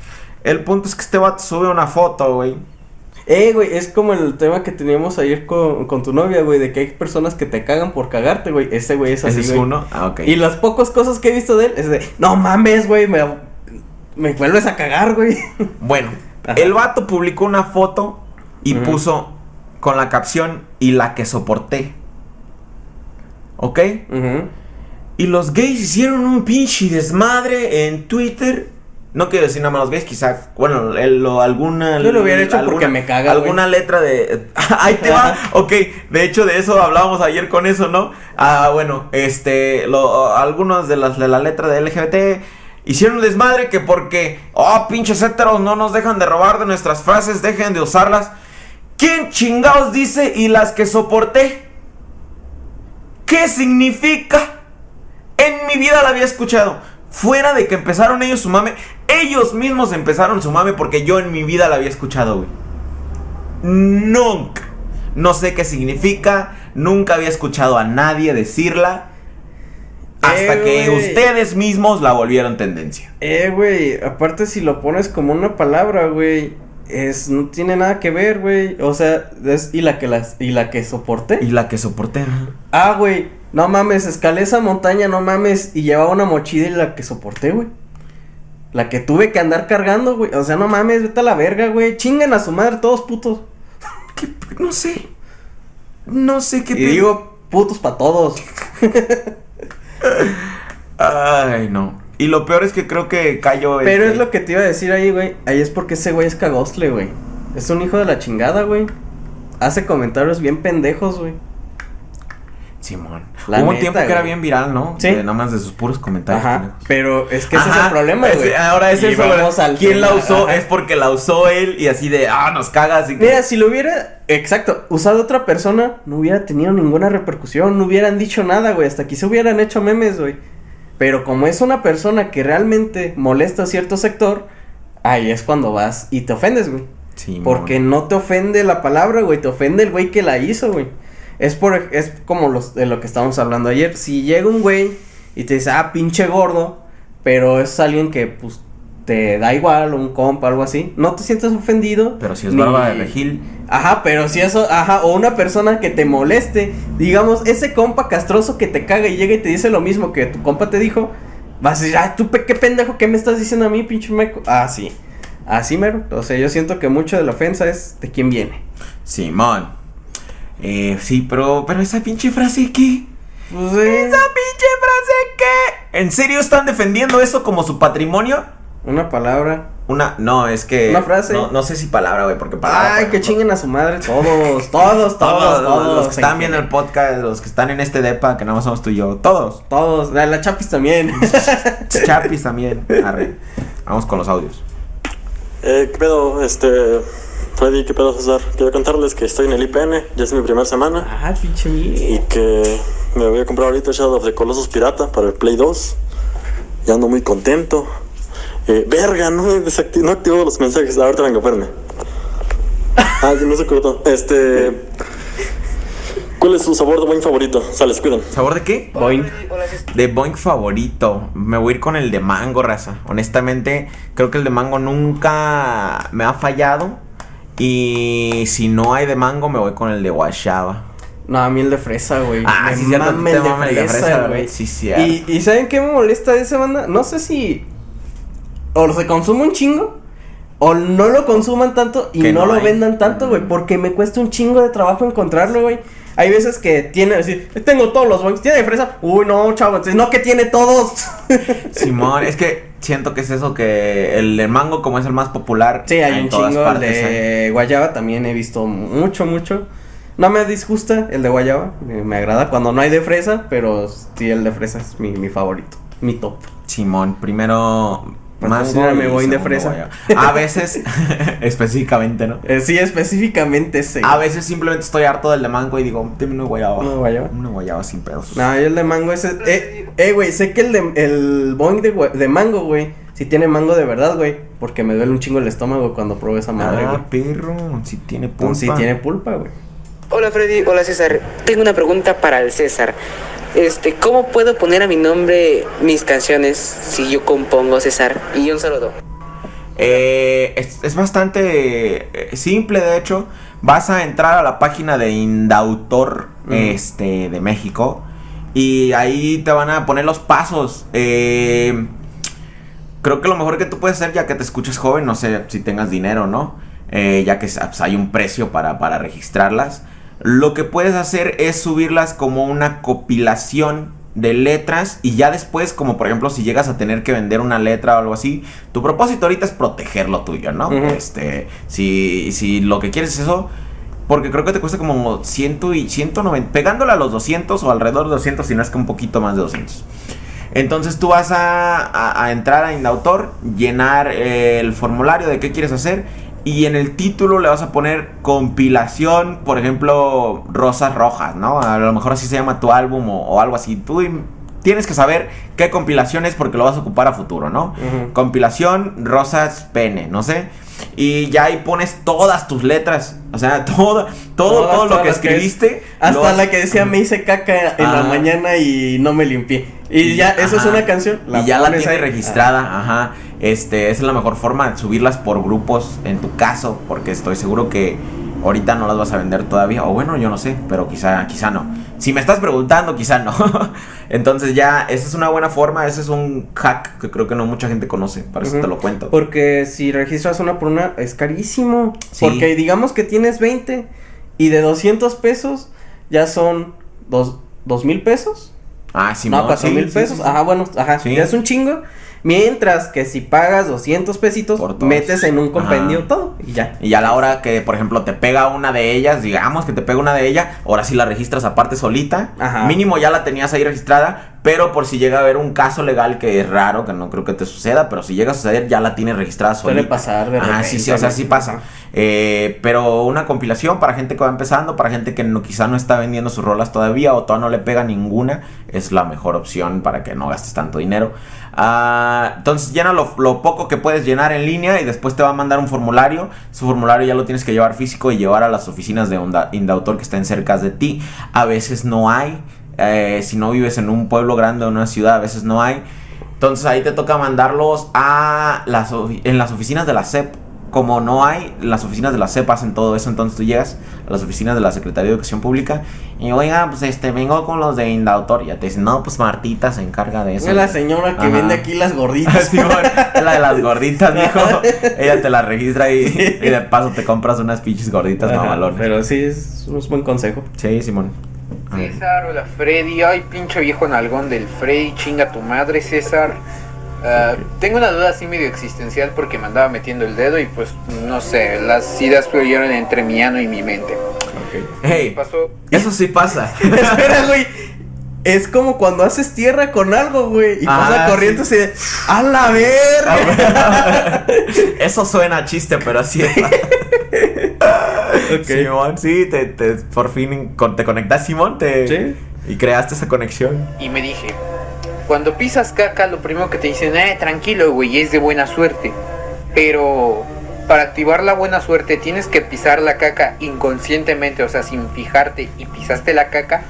El punto es que este vato sube una foto, güey. Eh, güey, es como el tema que teníamos ayer con, con tu novia, güey, de que hay personas que te cagan por cagarte, güey. Ese güey es así, Ese es güey. uno. Ah, ok. Y las pocas cosas que he visto de él es de, no mames, güey, me, me vuelves a cagar, güey. Bueno, Ajá. el vato publicó una foto y puso con la capción y la que soporté. ¿Ok? Y los gays hicieron un pinche desmadre en Twitter. No quiero decir nada más los gays, quizá, bueno, el- lo- alguna... Yo lo hubiera hecho porque me caga, Alguna letra de... Ahí te va. Ok, de hecho de eso hablábamos ayer con eso, ¿no? Ah, bueno, este, lo, algunos de las de la letra de LGBT hicieron un desmadre que porque, oh, pinches héteros no nos dejan de robar de nuestras frases, dejen de usarlas. ¿Quién chingados dice y las que soporté? ¿Qué significa? En mi vida la había escuchado. Fuera de que empezaron ellos su mame, ellos mismos empezaron su mame porque yo en mi vida la había escuchado, güey. Nunca. No sé qué significa, nunca había escuchado a nadie decirla. Hasta Eh, que ustedes mismos la volvieron tendencia. Eh, güey, aparte si lo pones como una palabra, güey, es, no tiene nada que ver, güey. O sea, es, y la que las, y la que soporté. Y la que soporté. Ah, güey, no mames, escalé esa montaña, no mames, y llevaba una mochila y la que soporté, güey. La que tuve que andar cargando, güey. O sea, no mames, vete a la verga, güey. Chingan a su madre todos putos. ¿Qué? No sé. No sé qué Y pedo. digo, putos para todos. Ay, no. Y lo peor es que creo que. Pero este, es lo que te iba a decir ahí, güey. Ahí es porque ese güey es cagostle, güey. Es un hijo de la chingada, güey. Hace comentarios bien pendejos, güey. Simón. La Hubo un tiempo que era bien viral, ¿no? Sí. De nada más de sus puros comentarios. Ajá. Pero es que ese es el problema, güey. Ahora es Y eso, güey. vamos al ¿Quién la usó? ajá. Es porque la usó él y así de, ah, nos caga, así que. Mira, si lo hubiera, exacto, usado otra persona, no hubiera tenido ninguna repercusión, no hubieran dicho nada, güey, hasta aquí se hubieran hecho memes, güey. Pero como es una persona que realmente molesta a cierto sector, ahí es cuando vas y te ofendes, güey. Simón. Porque no te ofende la palabra, güey, te ofende el güey que la hizo, güey. Es por es como los de lo que estábamos hablando ayer. Si llega un güey y te dice, "Ah, pinche gordo", pero es alguien que pues te da igual, un compa, algo así, no te sientes ofendido. Pero si es ni- barba de regil. Ajá, pero si eso, ajá, o una persona que te moleste, digamos, ese compa castroso que te caga y llega y te dice lo mismo que tu compa te dijo, vas a decir, ay, tú pe- qué pendejo, ¿qué me estás diciendo a mí, pinche meco? Ah, sí, así mero, o sea, yo siento que mucho de la ofensa es de quién viene. Simón. Eh, sí, pero, pero esa pinche frase, ¿qué? Pues, eh, ¿Esa pinche frase qué? ¿En serio están defendiendo eso como su patrimonio? una palabra. Una, no, es que. Una frase. No, no sé si palabra, güey, porque palabra. Ay, por que chinguen a su madre todos, todos, todos, Todos, todos. los que están en viendo el podcast, los que están en este depa, que nada más somos tú y yo, todos. Todos, la, la chapis también. Chapis también. Arre. Vamos con los audios. Eh, ¿Qué pedo? Este. Freddy, ¿qué pedo, César? Quiero contarles que estoy en el IPN, ya es mi primera semana. Ah, pinche Y que me voy a comprar ahorita Shadow of the Colossus Pirata para el Play 2. Ya ando muy contento. Eh, verga, no he no activado los mensajes. Ahorita vengo, espérame. Ah, no se cortó. Este. ¿Cuál es su sabor de buen favorito? Sales, cuidan. ¿Sabor de qué? Boing. De Boink favorito. Me voy a ir con el de mango, raza. Honestamente, creo que el de mango nunca me ha fallado. Y si no hay de mango, me voy con el de guayaba. No, a mí el de fresa, güey. Ah, Me sí, cierto, el de el fresa, fresa, güey. sí, cierto. Y, y ¿saben qué me molesta de esa banda? No sé si o se consume un chingo o no lo consuman tanto y no, no lo hay. vendan tanto, güey, porque me cuesta un chingo de trabajo encontrarlo, güey. Hay veces que tiene, decir, tengo todos los boings, tiene de fresa, uy, no, chavo, entonces, no que tiene todos. Simón, es que siento que es eso que el de mango, como es el más popular, sí, hay en un todas chingo, partes de guayaba también he visto mucho, mucho. No me disgusta el de guayaba, me, me agrada cuando no hay de fresa, pero sí el de fresa es mi, mi favorito, mi top. Simón, primero mango Patrocíname, y Boing de fresa. A veces, específicamente, ¿no? Eh, sí, específicamente ese. A veces simplemente estoy harto del de mango y digo, dime una guayaba. ¿Una guayaba? Una guayaba sin pedos. No, yo el de mango ese. Eh, eh, güey, sé que el de el boing de, de mango, güey. Si tiene mango de verdad, güey. Porque me duele un chingo el estómago cuando pruebo esa madre, güey. ah, perro, si tiene pulpa. Sí tiene pulpa, güey. Hola Freddy, hola César. Tengo una pregunta para el César. Este, ¿cómo puedo poner a mi nombre mis canciones si yo compongo César? Y un saludo. Eh, es, es bastante eh, simple, de hecho. Vas a entrar a la página de Indautor Mm. este, de México. Y ahí te van a poner los pasos. Eh, creo que lo mejor que tú puedes hacer, ya que te escuches joven, no sé si tengas dinero o no, eh, ya que pues, hay un precio para, para registrarlas. Lo que puedes hacer es subirlas como una compilación de letras y ya después, como por ejemplo, si llegas a tener que vender una letra o algo así, tu propósito ahorita es proteger lo tuyo, ¿no? Este, si, si lo que quieres es eso, porque creo que te cuesta como 100 y 190, pegándole a los 200 o alrededor de 200, si no es que un poquito más de 200. Entonces tú vas a, a- a entrar a Indautor, llenar eh, el formulario de qué quieres hacer y en el título le vas a poner compilación, por ejemplo, Rosas Rojas, ¿no? A lo mejor así se llama tu álbum o, o algo así. Tú tienes que saber qué compilación es porque lo vas a ocupar a futuro, ¿no? Compilación Rosas Pene, no sé. Y ya ahí pones todas tus letras, o sea, todo, todo, Todas, todo lo que las que es- escribiste. Hasta has- la que decía me hice caca en la Ajá. mañana y no me limpié. Y ya, esa es una canción. y ya la pones tiene ahí. registrada, ajá. Este, esa es la mejor forma de subirlas por grupos en tu caso, porque estoy seguro que ahorita no las vas a vender todavía, o bueno, yo no sé, pero quizá, quizá no. Si me estás preguntando, quizá no. Entonces ya, esa es una buena forma, ese es un hack que creo que no mucha gente conoce, para eso te lo cuento. Porque si registras una por una es carísimo. Sí. Porque digamos que tienes 20 y de 200 pesos ya son dos, dos mil pesos. Ah, sí, no, cuatro mil pesos. Ajá, bueno, ajá. Sí. Ya es un chingo. Mientras que si pagas 200 pesitos, metes en un compendio Ajá. todo y ya. Y a la hora que, por ejemplo, te pega una de ellas, digamos que te pega una de ellas, ahora sí la registras aparte solita. Ajá. Mínimo ya la tenías ahí registrada, pero por si llega a haber un caso legal que es raro, que no creo que te suceda, pero si llega a suceder ya la tienes registrada solita. Suele pasar de Ah, sí, sí, o sea, sí pasa. Eh, pero una compilación para gente que va empezando, para gente que no, quizá no está vendiendo sus rolas todavía o todavía no le pega ninguna, es la mejor opción para que no gastes tanto dinero. Ah, entonces llena lo, lo poco que puedes llenar en línea y después te va a mandar un formulario. Su formulario ya lo tienes que llevar físico y llevar a las oficinas de Onda- Indautor que estén cerca de ti. A veces no hay. Eh, si no vives en un pueblo grande o en una ciudad, a veces no hay. Entonces ahí te toca mandarlos a las en las oficinas de la SEP. Como no hay, las oficinas de la SEP hacen todo eso, entonces tú llegas a las oficinas de la Secretaría de Educación Pública y oiga, pues este, vengo con los de Indautor. Y ya te dicen, no, pues Martita se encarga de eso. Es la señora que Ajá. vende aquí las gorditas. Sí, bueno, la de las gorditas, mijo. Ella te la registra y, y de paso te compras unas pinches gorditas mamalones. Pero sí, es un buen consejo. Sí, Simón. César, hola Freddy, ay pinche viejo nalgón del Freddy, chinga tu madre César. Ah, Tengo una duda así medio existencial porque me andaba metiendo el dedo y pues no sé, las ideas fluyeron entre mi ano y mi mente. ¿Qué Hey, pasó? eso sí pasa. Espera, güey. Es como cuando haces tierra con algo, güey. Y Ah, pasa corriente así de. ¡A la verga! Eso suena a chiste, pero así es. Simón, sí, te, te- por fin te conectas, Simón, te, Sí. y creaste esa conexión. Y me dije, cuando pisas caca, lo primero que te dicen, eh, tranquilo, güey, es de buena suerte. Pero para activar la buena suerte tienes que pisar la caca inconscientemente, o sea, sin fijarte y pisaste la caca.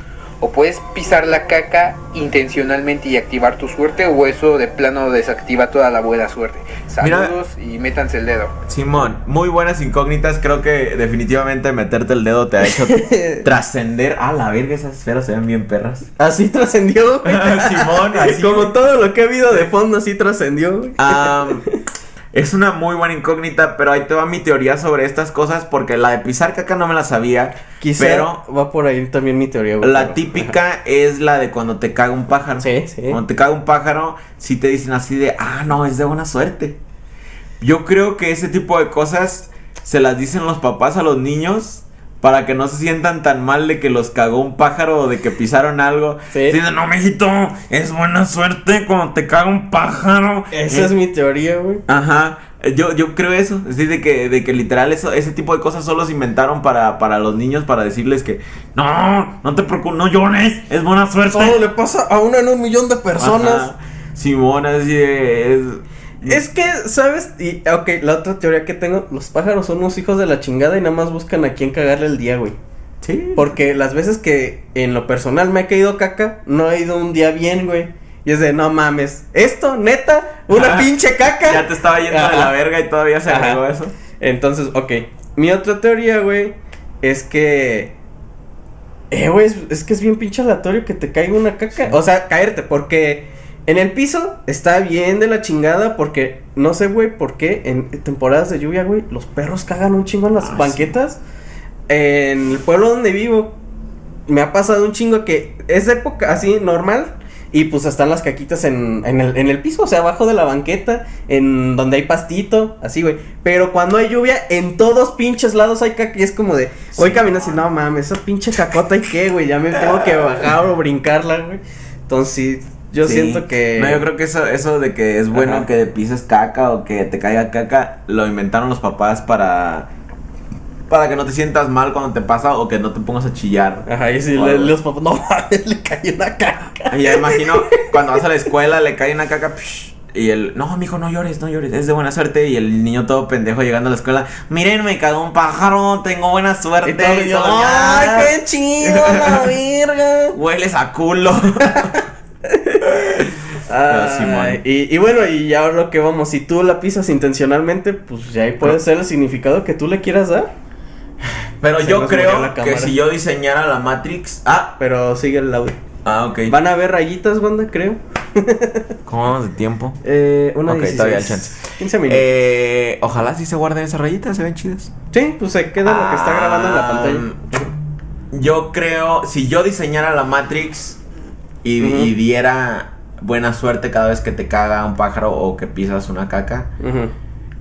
O puedes pisar la caca intencionalmente y activar tu suerte, o eso de plano desactiva toda la buena suerte. Mira- Saludos y métanse el dedo. Simón, muy buenas incógnitas. Creo que definitivamente meterte el dedo te ha hecho trascender. Ah, la verga, esas esferas se ven bien perras. Así trascendió. Simón, así. Como todo lo que ha habido de fondo, así trascendió. Es una muy buena incógnita, pero ahí te va mi teoría sobre estas cosas porque la de pisar caca no me la sabía. Quizá pero va por ahí también mi teoría, güey. la pero- típica es la de cuando te caga un pájaro. Sí, sí. Cuando te caga un pájaro, sí te dicen así de, ah, no, es de buena suerte. Yo creo que ese tipo de cosas se las dicen los papás a los niños para que no se sientan tan mal de que los cagó un pájaro o de que pisaron algo. Sí. Dicen, no, mijito, es buena suerte cuando te caga un pájaro. Esa es mi teoría, güey. Ajá. Yo, yo creo eso, es decir, de que, de que literal eso, ese tipo de cosas solo se inventaron para, para los niños, para decirles que no, no te preocupes, no llores, es buena suerte. Todo le pasa a una en un millón de personas. Ajá. Simón, así es... Es que, ¿sabes? Y, ok, la otra teoría que tengo, los pájaros son unos hijos de la chingada y nada más buscan a quién cagarle el día, güey. Sí. Porque las veces que en lo personal me ha caído caca, no ha ido un día bien, güey. Y es de, no mames, esto, neta, una Ajá. pinche caca. Ya te estaba yendo de la verga y todavía se Ajá. agregó eso. Entonces, ok. Mi otra teoría, güey, es que. Eh, güey, es, es que es bien pinche aleatorio que te caiga una caca. O sea, caerte, porque en el piso está bien de la chingada, porque no sé, güey, por qué en temporadas de lluvia, güey, los perros cagan un chingo en las Ah, sí. banquetas. En el pueblo donde vivo, me ha pasado un chingo que es época así normal. Y pues están las caquitas en, en, el, en el piso, o sea, abajo de la banqueta, en donde hay pastito, así, güey. Pero cuando hay lluvia, en todos pinches lados hay caca y es como de, hoy caminas y no mames, esa pinche cacota y qué, güey, ya me tengo que bajar o brincarla, güey. Entonces, sí, yo Sí. siento que... No, yo creo que eso, eso de que es bueno Ajá. que pises caca o que te caiga caca, lo inventaron los papás para. Para que no te sientas mal cuando te pasa o que no te pongas a chillar. Ajá, y si le- los papás, no le cayó una caca. Y ya imagino cuando vas a la escuela, le cae una caca. psh, y el, no, mijo, no llores, no llores, es de buena suerte. Y el niño todo pendejo llegando a la escuela, miren, me cagó un pájaro, tengo buena suerte. Y todo, Y yo, todo, ¡ay, "Ya, qué chido, la verga! Hueles a culo. Ay, Simón. y, y bueno, y ya lo que vamos, si tú la pisas intencionalmente, pues ya ahí puede ser el significado que tú le quieras dar. Pero Se yo creo que si yo diseñara la Matrix. Ah, Pero sigue el audio. ah, ok. Van a ver rayitas, banda, creo. ¿Cómo vamos de tiempo? Eh, una Ok, 16. todavía hay chance. 15 minutos. Eh, ojalá sí se guarden esas rayitas, se ven chidas. sí, pues se queda lo que está grabando en la pantalla. Ah, Yo creo, si yo diseñara la Matrix y diera buena suerte cada vez que te caga un pájaro o que pisas una caca,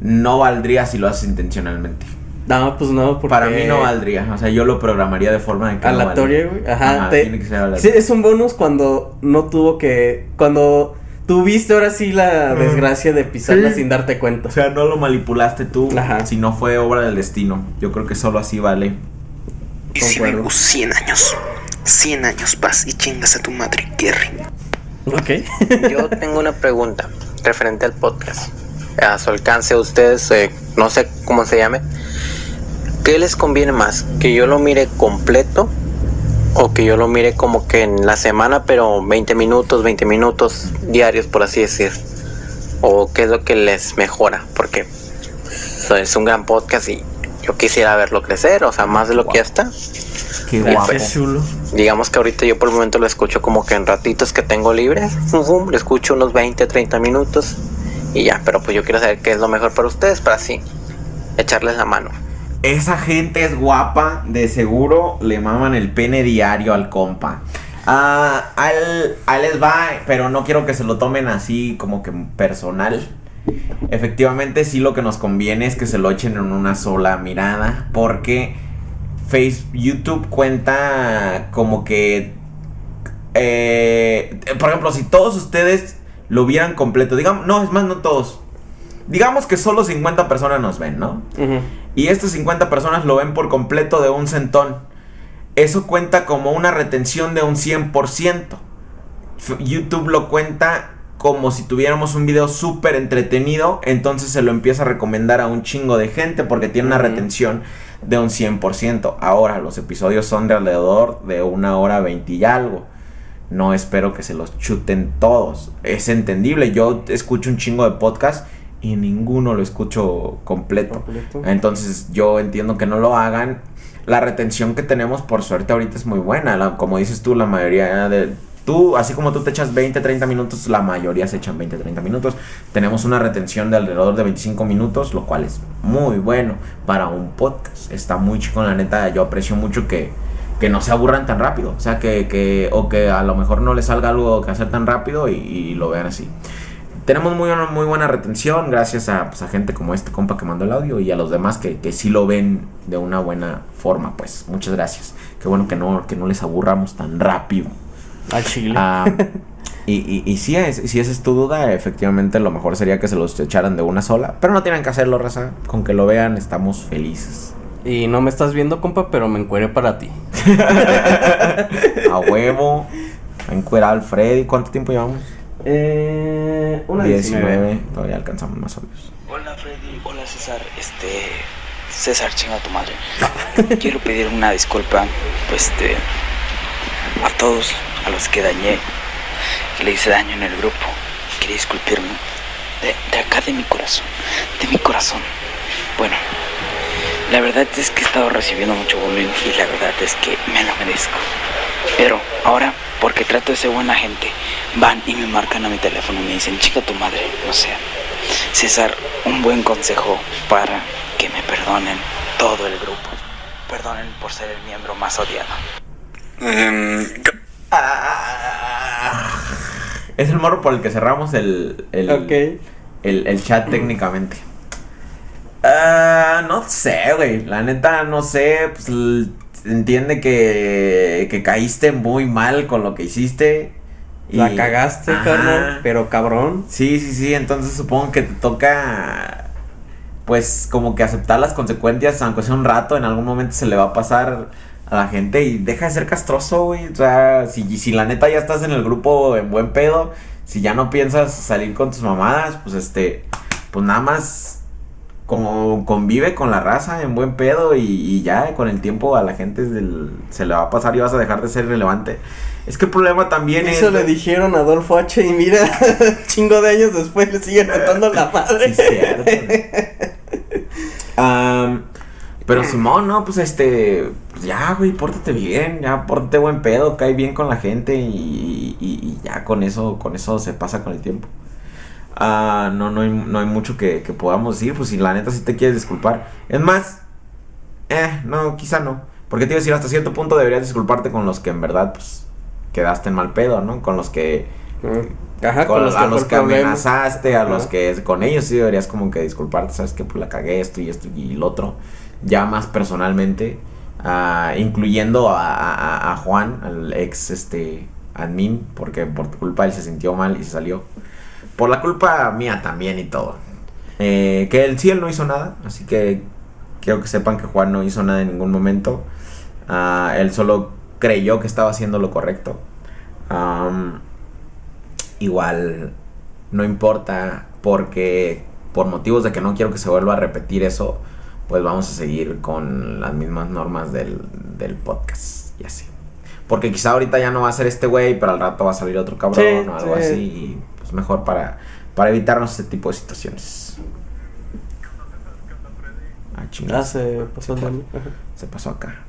no valdría si lo haces intencionalmente. No, pues no, porque... Para mí no valdría. O sea, yo lo programaría de forma de que. no Aleatoria, valdría. güey. Ajá, Ajá, te- tiene que ser aleatorio. Es un bonus cuando no tuvo que... Cuando tuviste ahora sí la Mm. desgracia de pisarla Sí. sin darte cuenta. O sea, no lo manipulaste tú, Ajá. si no fue obra del destino. Yo creo que solo así vale. Y si vivo 100 años, 100 años vas y chingas a tu madre, Kerry. Ok. Yo tengo una pregunta referente al podcast. A su alcance, ustedes, eh, no sé cómo se llame. ¿Qué les conviene más? ¿Que yo lo mire completo? ¿O que yo lo mire como que en la semana, pero 20 minutos, 20 minutos diarios, por así decir? ¿O qué es lo que les mejora? Porque so, es un gran podcast y yo quisiera verlo crecer, o sea, más de lo que ya está. Qué Y guapo. pues, Digamos que ahorita yo por el momento lo escucho como que en ratitos que tengo libres, fum, lo escucho unos 20, 30 minutos y ya, pero pues yo quiero saber qué es lo mejor para ustedes para así echarles la mano. Esa gente es guapa, de seguro le maman el pene diario al compa. Ah, al, a él les va, pero no quiero que se lo tomen así como que personal. Efectivamente, sí lo que nos conviene es que se lo echen en una sola mirada, porque Face, YouTube cuenta como que eh, por ejemplo, si todos ustedes lo vieran completo, digamos, no, es más, no todos. Digamos que solo 50 personas nos ven, ¿no? Y estas 50 personas lo ven por completo de un centón. Eso cuenta como una retención de un 100%. F- YouTube lo cuenta como si tuviéramos un video súper entretenido, entonces se lo empieza a recomendar a un chingo de gente porque tiene una retención de un 100%. Ahora, los episodios son de alrededor de una hora 20 y algo. No espero que se los chuten todos. Es entendible. Yo escucho un chingo de podcast y ninguno lo escucho completo. Completo. Entonces yo entiendo que no lo hagan. La retención que tenemos por suerte ahorita es muy buena. La- como dices tú, la mayoría de... Tú, así como tú te echas 20, 30 minutos, la mayoría se echan 20, 30 minutos. Tenemos una retención de alrededor de 25 minutos, lo cual es muy bueno para un podcast. Está muy chico, la neta. Yo aprecio mucho que, que no se aburran tan rápido. O sea, que, que, o que a lo mejor no les salga algo que hacer tan rápido y, lo vean así. Tenemos muy, muy buena retención gracias a, pues, a gente como este compa que mandó el audio y a los demás que, que sí lo ven de una buena forma. Pues muchas gracias. Qué bueno que no, que no les aburramos tan rápido. Al chile. Ah, y, y, y si, es, si esa es tu duda, efectivamente lo mejor sería que se los echaran de una sola. Pero no tienen que hacerlo, raza. Con que lo vean estamos felices. Y no me estás viendo, compa, pero me encueré para ti. A huevo. Encuera al Freddy. ¿Cuánto tiempo llevamos? Eh, una 19. Todavía alcanzamos más obvios. Hola Freddy, hola César, este César, chinga tu madre. Quiero pedir una disculpa, pues este a todos a los que dañé, que le hice daño en el grupo. Quería disculparme de, de acá de mi corazón, de mi corazón. Bueno, la verdad es que he estado recibiendo mucho bullying y la verdad es que me lo merezco. Pero ahora, porque trato de ser buena gente, van y me marcan a mi teléfono y me dicen, chica tu madre, no sé. César, un buen consejo para que me perdonen todo el grupo. Perdonen por ser el miembro más odiado. Ah, es el morro por el que cerramos el, el, el, el chat técnicamente. Ah, no sé, güey. La neta, no sé. Pues entiende que, que caíste muy mal con lo que hiciste. y- La cagaste, carnal, pero cabrón. Sí, sí, sí. Entonces supongo que te toca. Pues como que aceptar las consecuencias, aunque sea un rato, en algún momento se le va a pasar a la gente y deja de ser castroso, güey. O sea, si, si la neta ya estás en el grupo en buen pedo, si ya no piensas salir con tus mamadas, pues este, pues nada más como convive con la raza en buen pedo y, y ya con el tiempo a la gente del- se le va a pasar y vas a dejar de ser relevante. Es que el problema también es... Eso le dijeron a Adolfo H. y mira, chingo de años después le siguen matando la madre. Sí, cierto. Am, pero Simón, no, pues este, pues ya, güey, pórtate bien, ya, pórtate buen pedo, cae bien con la gente y, y- y ya con eso, con eso se pasa con el tiempo. Ah, no, no hay, no hay mucho que, que podamos decir, pues si la neta sí te quieres disculpar. Es más, eh, no, quizá no. Porque te iba a decir, hasta cierto punto deberías disculparte con los que en verdad, pues, quedaste en mal pedo, ¿no? Con los que Ajá, con con los a que los que amenazaste, a los que con ellos sí deberías como que disculparte, sabes que pues la cagué esto y esto y lo otro, ya más personalmente, ah, incluyendo a, Juan, al ex este admin, porque por tu culpa él se sintió mal y se salió. Por la culpa mía también y todo. Eh, que él sí, él no hizo nada, así que quiero que sepan que Juan no hizo nada en ningún momento. Ah, él solo creyó que estaba haciendo lo correcto. Igual no importa porque por motivos de que no quiero que se vuelva a repetir eso, pues vamos a seguir con las mismas normas del, del podcast y así. Porque quizá ahorita ya no va a ser este güey, pero al rato va a salir otro cabrón Sí, o algo sí. así. Y pues mejor para, para evitarnos este tipo de situaciones. Ah, Ah, chingados. se pasó. Se pasó acá.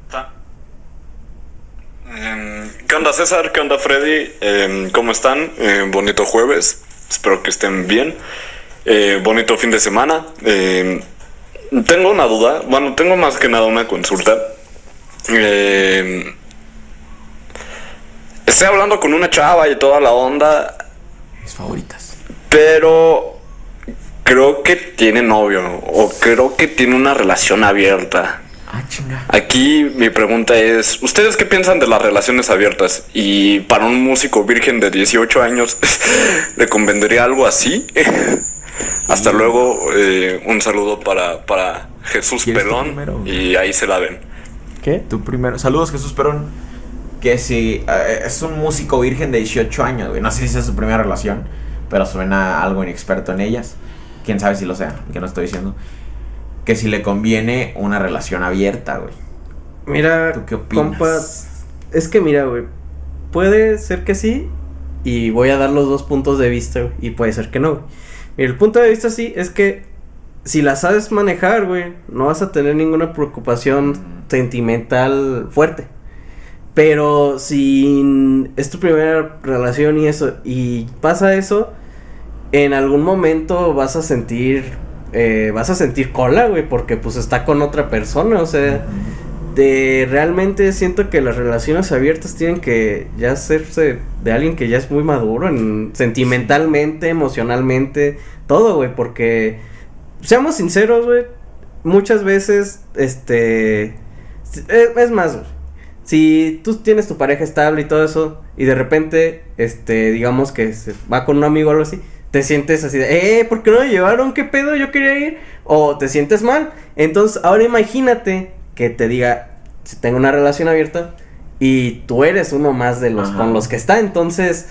Em, ¿Qué onda César? ¿Qué onda Freddy? Em, ¿Cómo están? Eh, bonito jueves. Espero que estén bien. Eh, bonito fin de semana. Tengo una duda. Bueno, tengo más que nada una consulta. Em, estoy hablando con una chava y toda la onda, Mis favoritas. pero creo que tiene novio o creo que tiene una relación abierta. Ah, chinga. Aquí mi pregunta es, ¿ustedes qué piensan de las relaciones abiertas? Y para un músico virgen de 18 años, ¿le convendría algo así? Hasta luego, eh, un saludo para, para Jesús ¿Quieres tú Pelón y ahí se la ven. ¿Qué? Tú primero. Saludos, Jesús Perón. Que si eh, es un músico virgen de 18 años, güey. No sé si es su primera relación, pero suena algo inexperto en ellas. Quién sabe si lo sea, que no estoy diciendo. Que si le conviene una relación abierta, güey. Mira, ¿Tú qué opinas? compa, es que mira, güey, puede ser que sí y voy a dar los dos puntos de vista, güey, y puede ser que no. güey. Mira, el punto de vista sí es que si la sabes manejar, güey, no vas a tener ninguna preocupación sentimental fuerte. Pero si es tu primera relación y eso, y pasa eso, en algún momento vas a sentir, eh, vas a sentir cola, güey, porque pues está con otra persona, o sea, de realmente siento que las relaciones abiertas tienen que ya hacerse de alguien que ya es muy maduro, en, sentimentalmente, emocionalmente, todo, güey, porque seamos sinceros, güey, muchas veces, este, es, es más, güey, si tú tienes tu pareja estable y todo eso, y de repente, este, digamos que se va con un amigo o algo así, te sientes así de, eh, ¿por qué no me llevaron? ¿Qué pedo? Yo quería ir. O te sientes mal. Entonces, ahora imagínate que te diga, si tengo una relación abierta y tú eres uno más de los Ajá. con los que está. Entonces,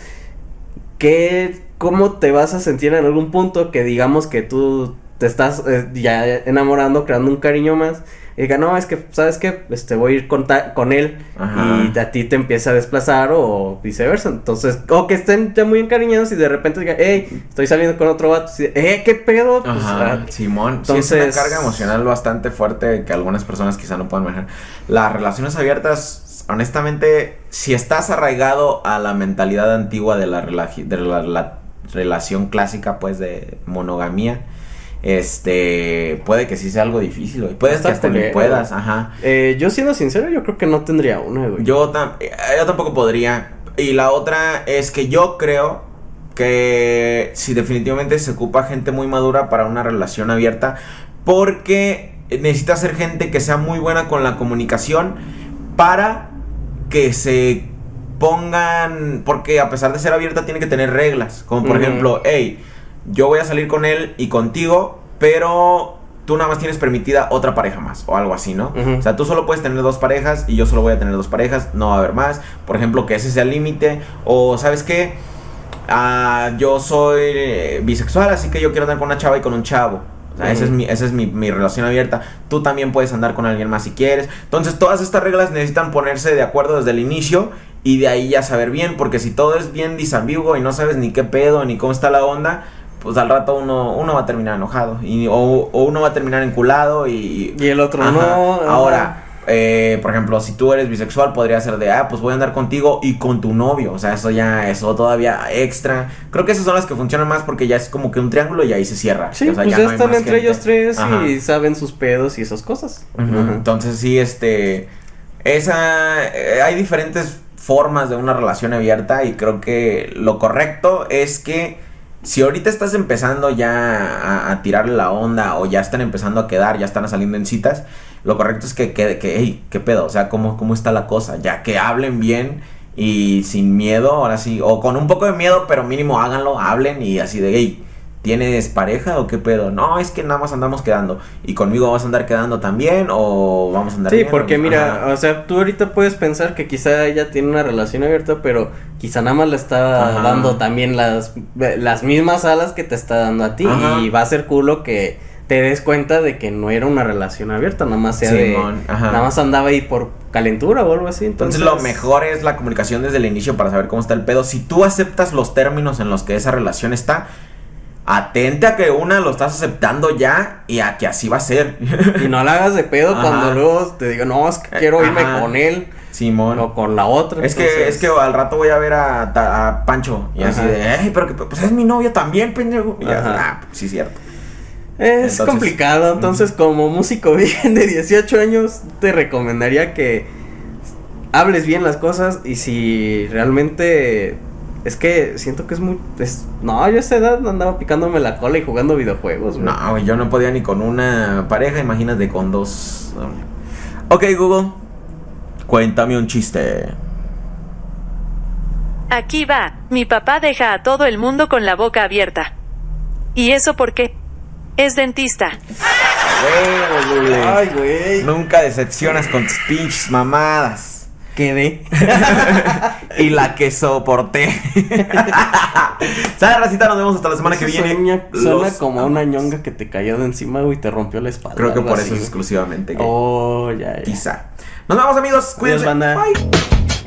¿qué, ¿cómo te vas a sentir en algún punto que digamos que tú te estás eh, ya enamorando, creando un cariño más? Y diga, no, es que, ¿sabes qué? Este, voy a ir con, ta- con él Ajá. y a ti te empieza a desplazar o viceversa. Entonces, o que estén ya muy encariñados y de repente diga, hey, estoy saliendo con otro vato. De, eh, ¿qué pedo? Pues, Ajá, ah, Simón. sí, entonces- es una carga emocional bastante fuerte que algunas personas quizá no puedan manejar. Las relaciones abiertas, honestamente, si estás arraigado a la mentalidad antigua de la, rela- de la- la relación clásica, pues, de monogamía, este, puede que sí sea algo difícil, güey. Puedes Está que hasta culero. puedas, ajá. eh, yo siendo sincero, yo creo que no tendría una, güey. Yo, tam- eh, yo tampoco podría. Y la otra es que yo creo que si definitivamente se ocupa gente muy madura para una relación abierta, porque necesita ser gente que sea muy buena con la comunicación para que se pongan, porque a pesar de ser abierta tiene que tener reglas, como por ejemplo, hey, yo voy a salir con él y contigo, pero tú nada más tienes permitida otra pareja más o algo así, ¿no? O sea, tú solo puedes tener dos parejas y yo solo voy a tener dos parejas, no va a haber más. Por ejemplo, que ese sea el límite. O, ¿sabes qué? Ah, yo soy eh, bisexual, así que yo quiero andar con una chava y con un chavo. O sea, esa es, mi, esa es mi, mi relación abierta. Tú también puedes andar con alguien más si quieres. Entonces, todas estas reglas necesitan ponerse de acuerdo desde el inicio y de ahí ya saber bien. Porque si todo es bien disambiguo y no sabes ni qué pedo ni cómo está la onda, pues al rato uno, uno va a terminar enojado. Y, o, o uno va a terminar enculado y, Y el otro Ajá. no. Ahora, eh, por ejemplo, si tú eres bisexual, podría ser de, ah, pues voy a andar contigo y con tu novio. O sea, eso ya, eso todavía extra. Creo que esas son las que funcionan más porque ya es como que un triángulo y ahí se cierra. Sí, O sea, pues ya, no están entre gente. ellos tres Ajá. y saben sus pedos y esas cosas. Entonces sí, este, esa, eh, hay diferentes formas de una relación abierta y creo que lo correcto es que si ahorita estás empezando ya a, a tirarle la onda o ya están empezando a quedar, ya están saliendo en citas, lo correcto es que quede, que, hey, qué pedo, o sea, cómo, cómo está la cosa, ya que hablen bien y sin miedo, ahora sí, o con un poco de miedo, pero mínimo háganlo, hablen y así de, hey, ¿Tienes pareja o qué pedo? No, es que nada más andamos quedando. ¿Y conmigo vas a andar quedando también o vamos a andar Sí, bien? porque mira, Ajá. o sea, tú ahorita puedes pensar que quizá ella tiene una relación abierta, pero quizá nada más le está Ajá. dando también las, las mismas alas que te está dando a ti. Ajá. Y va a ser culo que te des cuenta de que no era una relación abierta, nada más sea de. Nada más andaba ahí por calentura o algo así. Entonces, Entonces lo mejor es la comunicación desde el inicio para saber cómo está el pedo. Si tú aceptas los términos en los que esa relación está, atente a que una lo estás aceptando ya y a que así va a ser. Y no la hagas de pedo Ajá. cuando luego te diga, no, es que quiero irme Ajá. con él Simón. o con la otra. Es que, es que al rato voy a ver a, Pancho y así de, "Ey, pero que pues es mi novio también, pendejo. Y ya, Ajá. ah, sí, cierto. Es Entonces- complicado, entonces como músico virgen de 18 años te recomendaría que hables bien las cosas y si realmente es que siento que es muy es- no, yo a esa edad andaba picándome la cola y jugando videojuegos, güey. No, güey, yo no podía ni con una pareja, imagínate con dos. Ok, Google. Cuéntame un chiste. Aquí va, mi papá deja a todo el mundo con la boca abierta. ¿Y eso por qué? Es dentista. Google. Ay, güey. Nunca decepcionas con tus pinches mamadas. Quedé. y la que soporté. ¿Sabes, Racita? Nos vemos hasta la semana que viene. Suena, suena como una ñonga que te cayó de encima, güey, y te rompió la espalda. Creo que por así, eso es exclusivamente. gay. Oh, ya, ya. Quizá. Nos vemos, amigos. Cuídense. banda. Bye.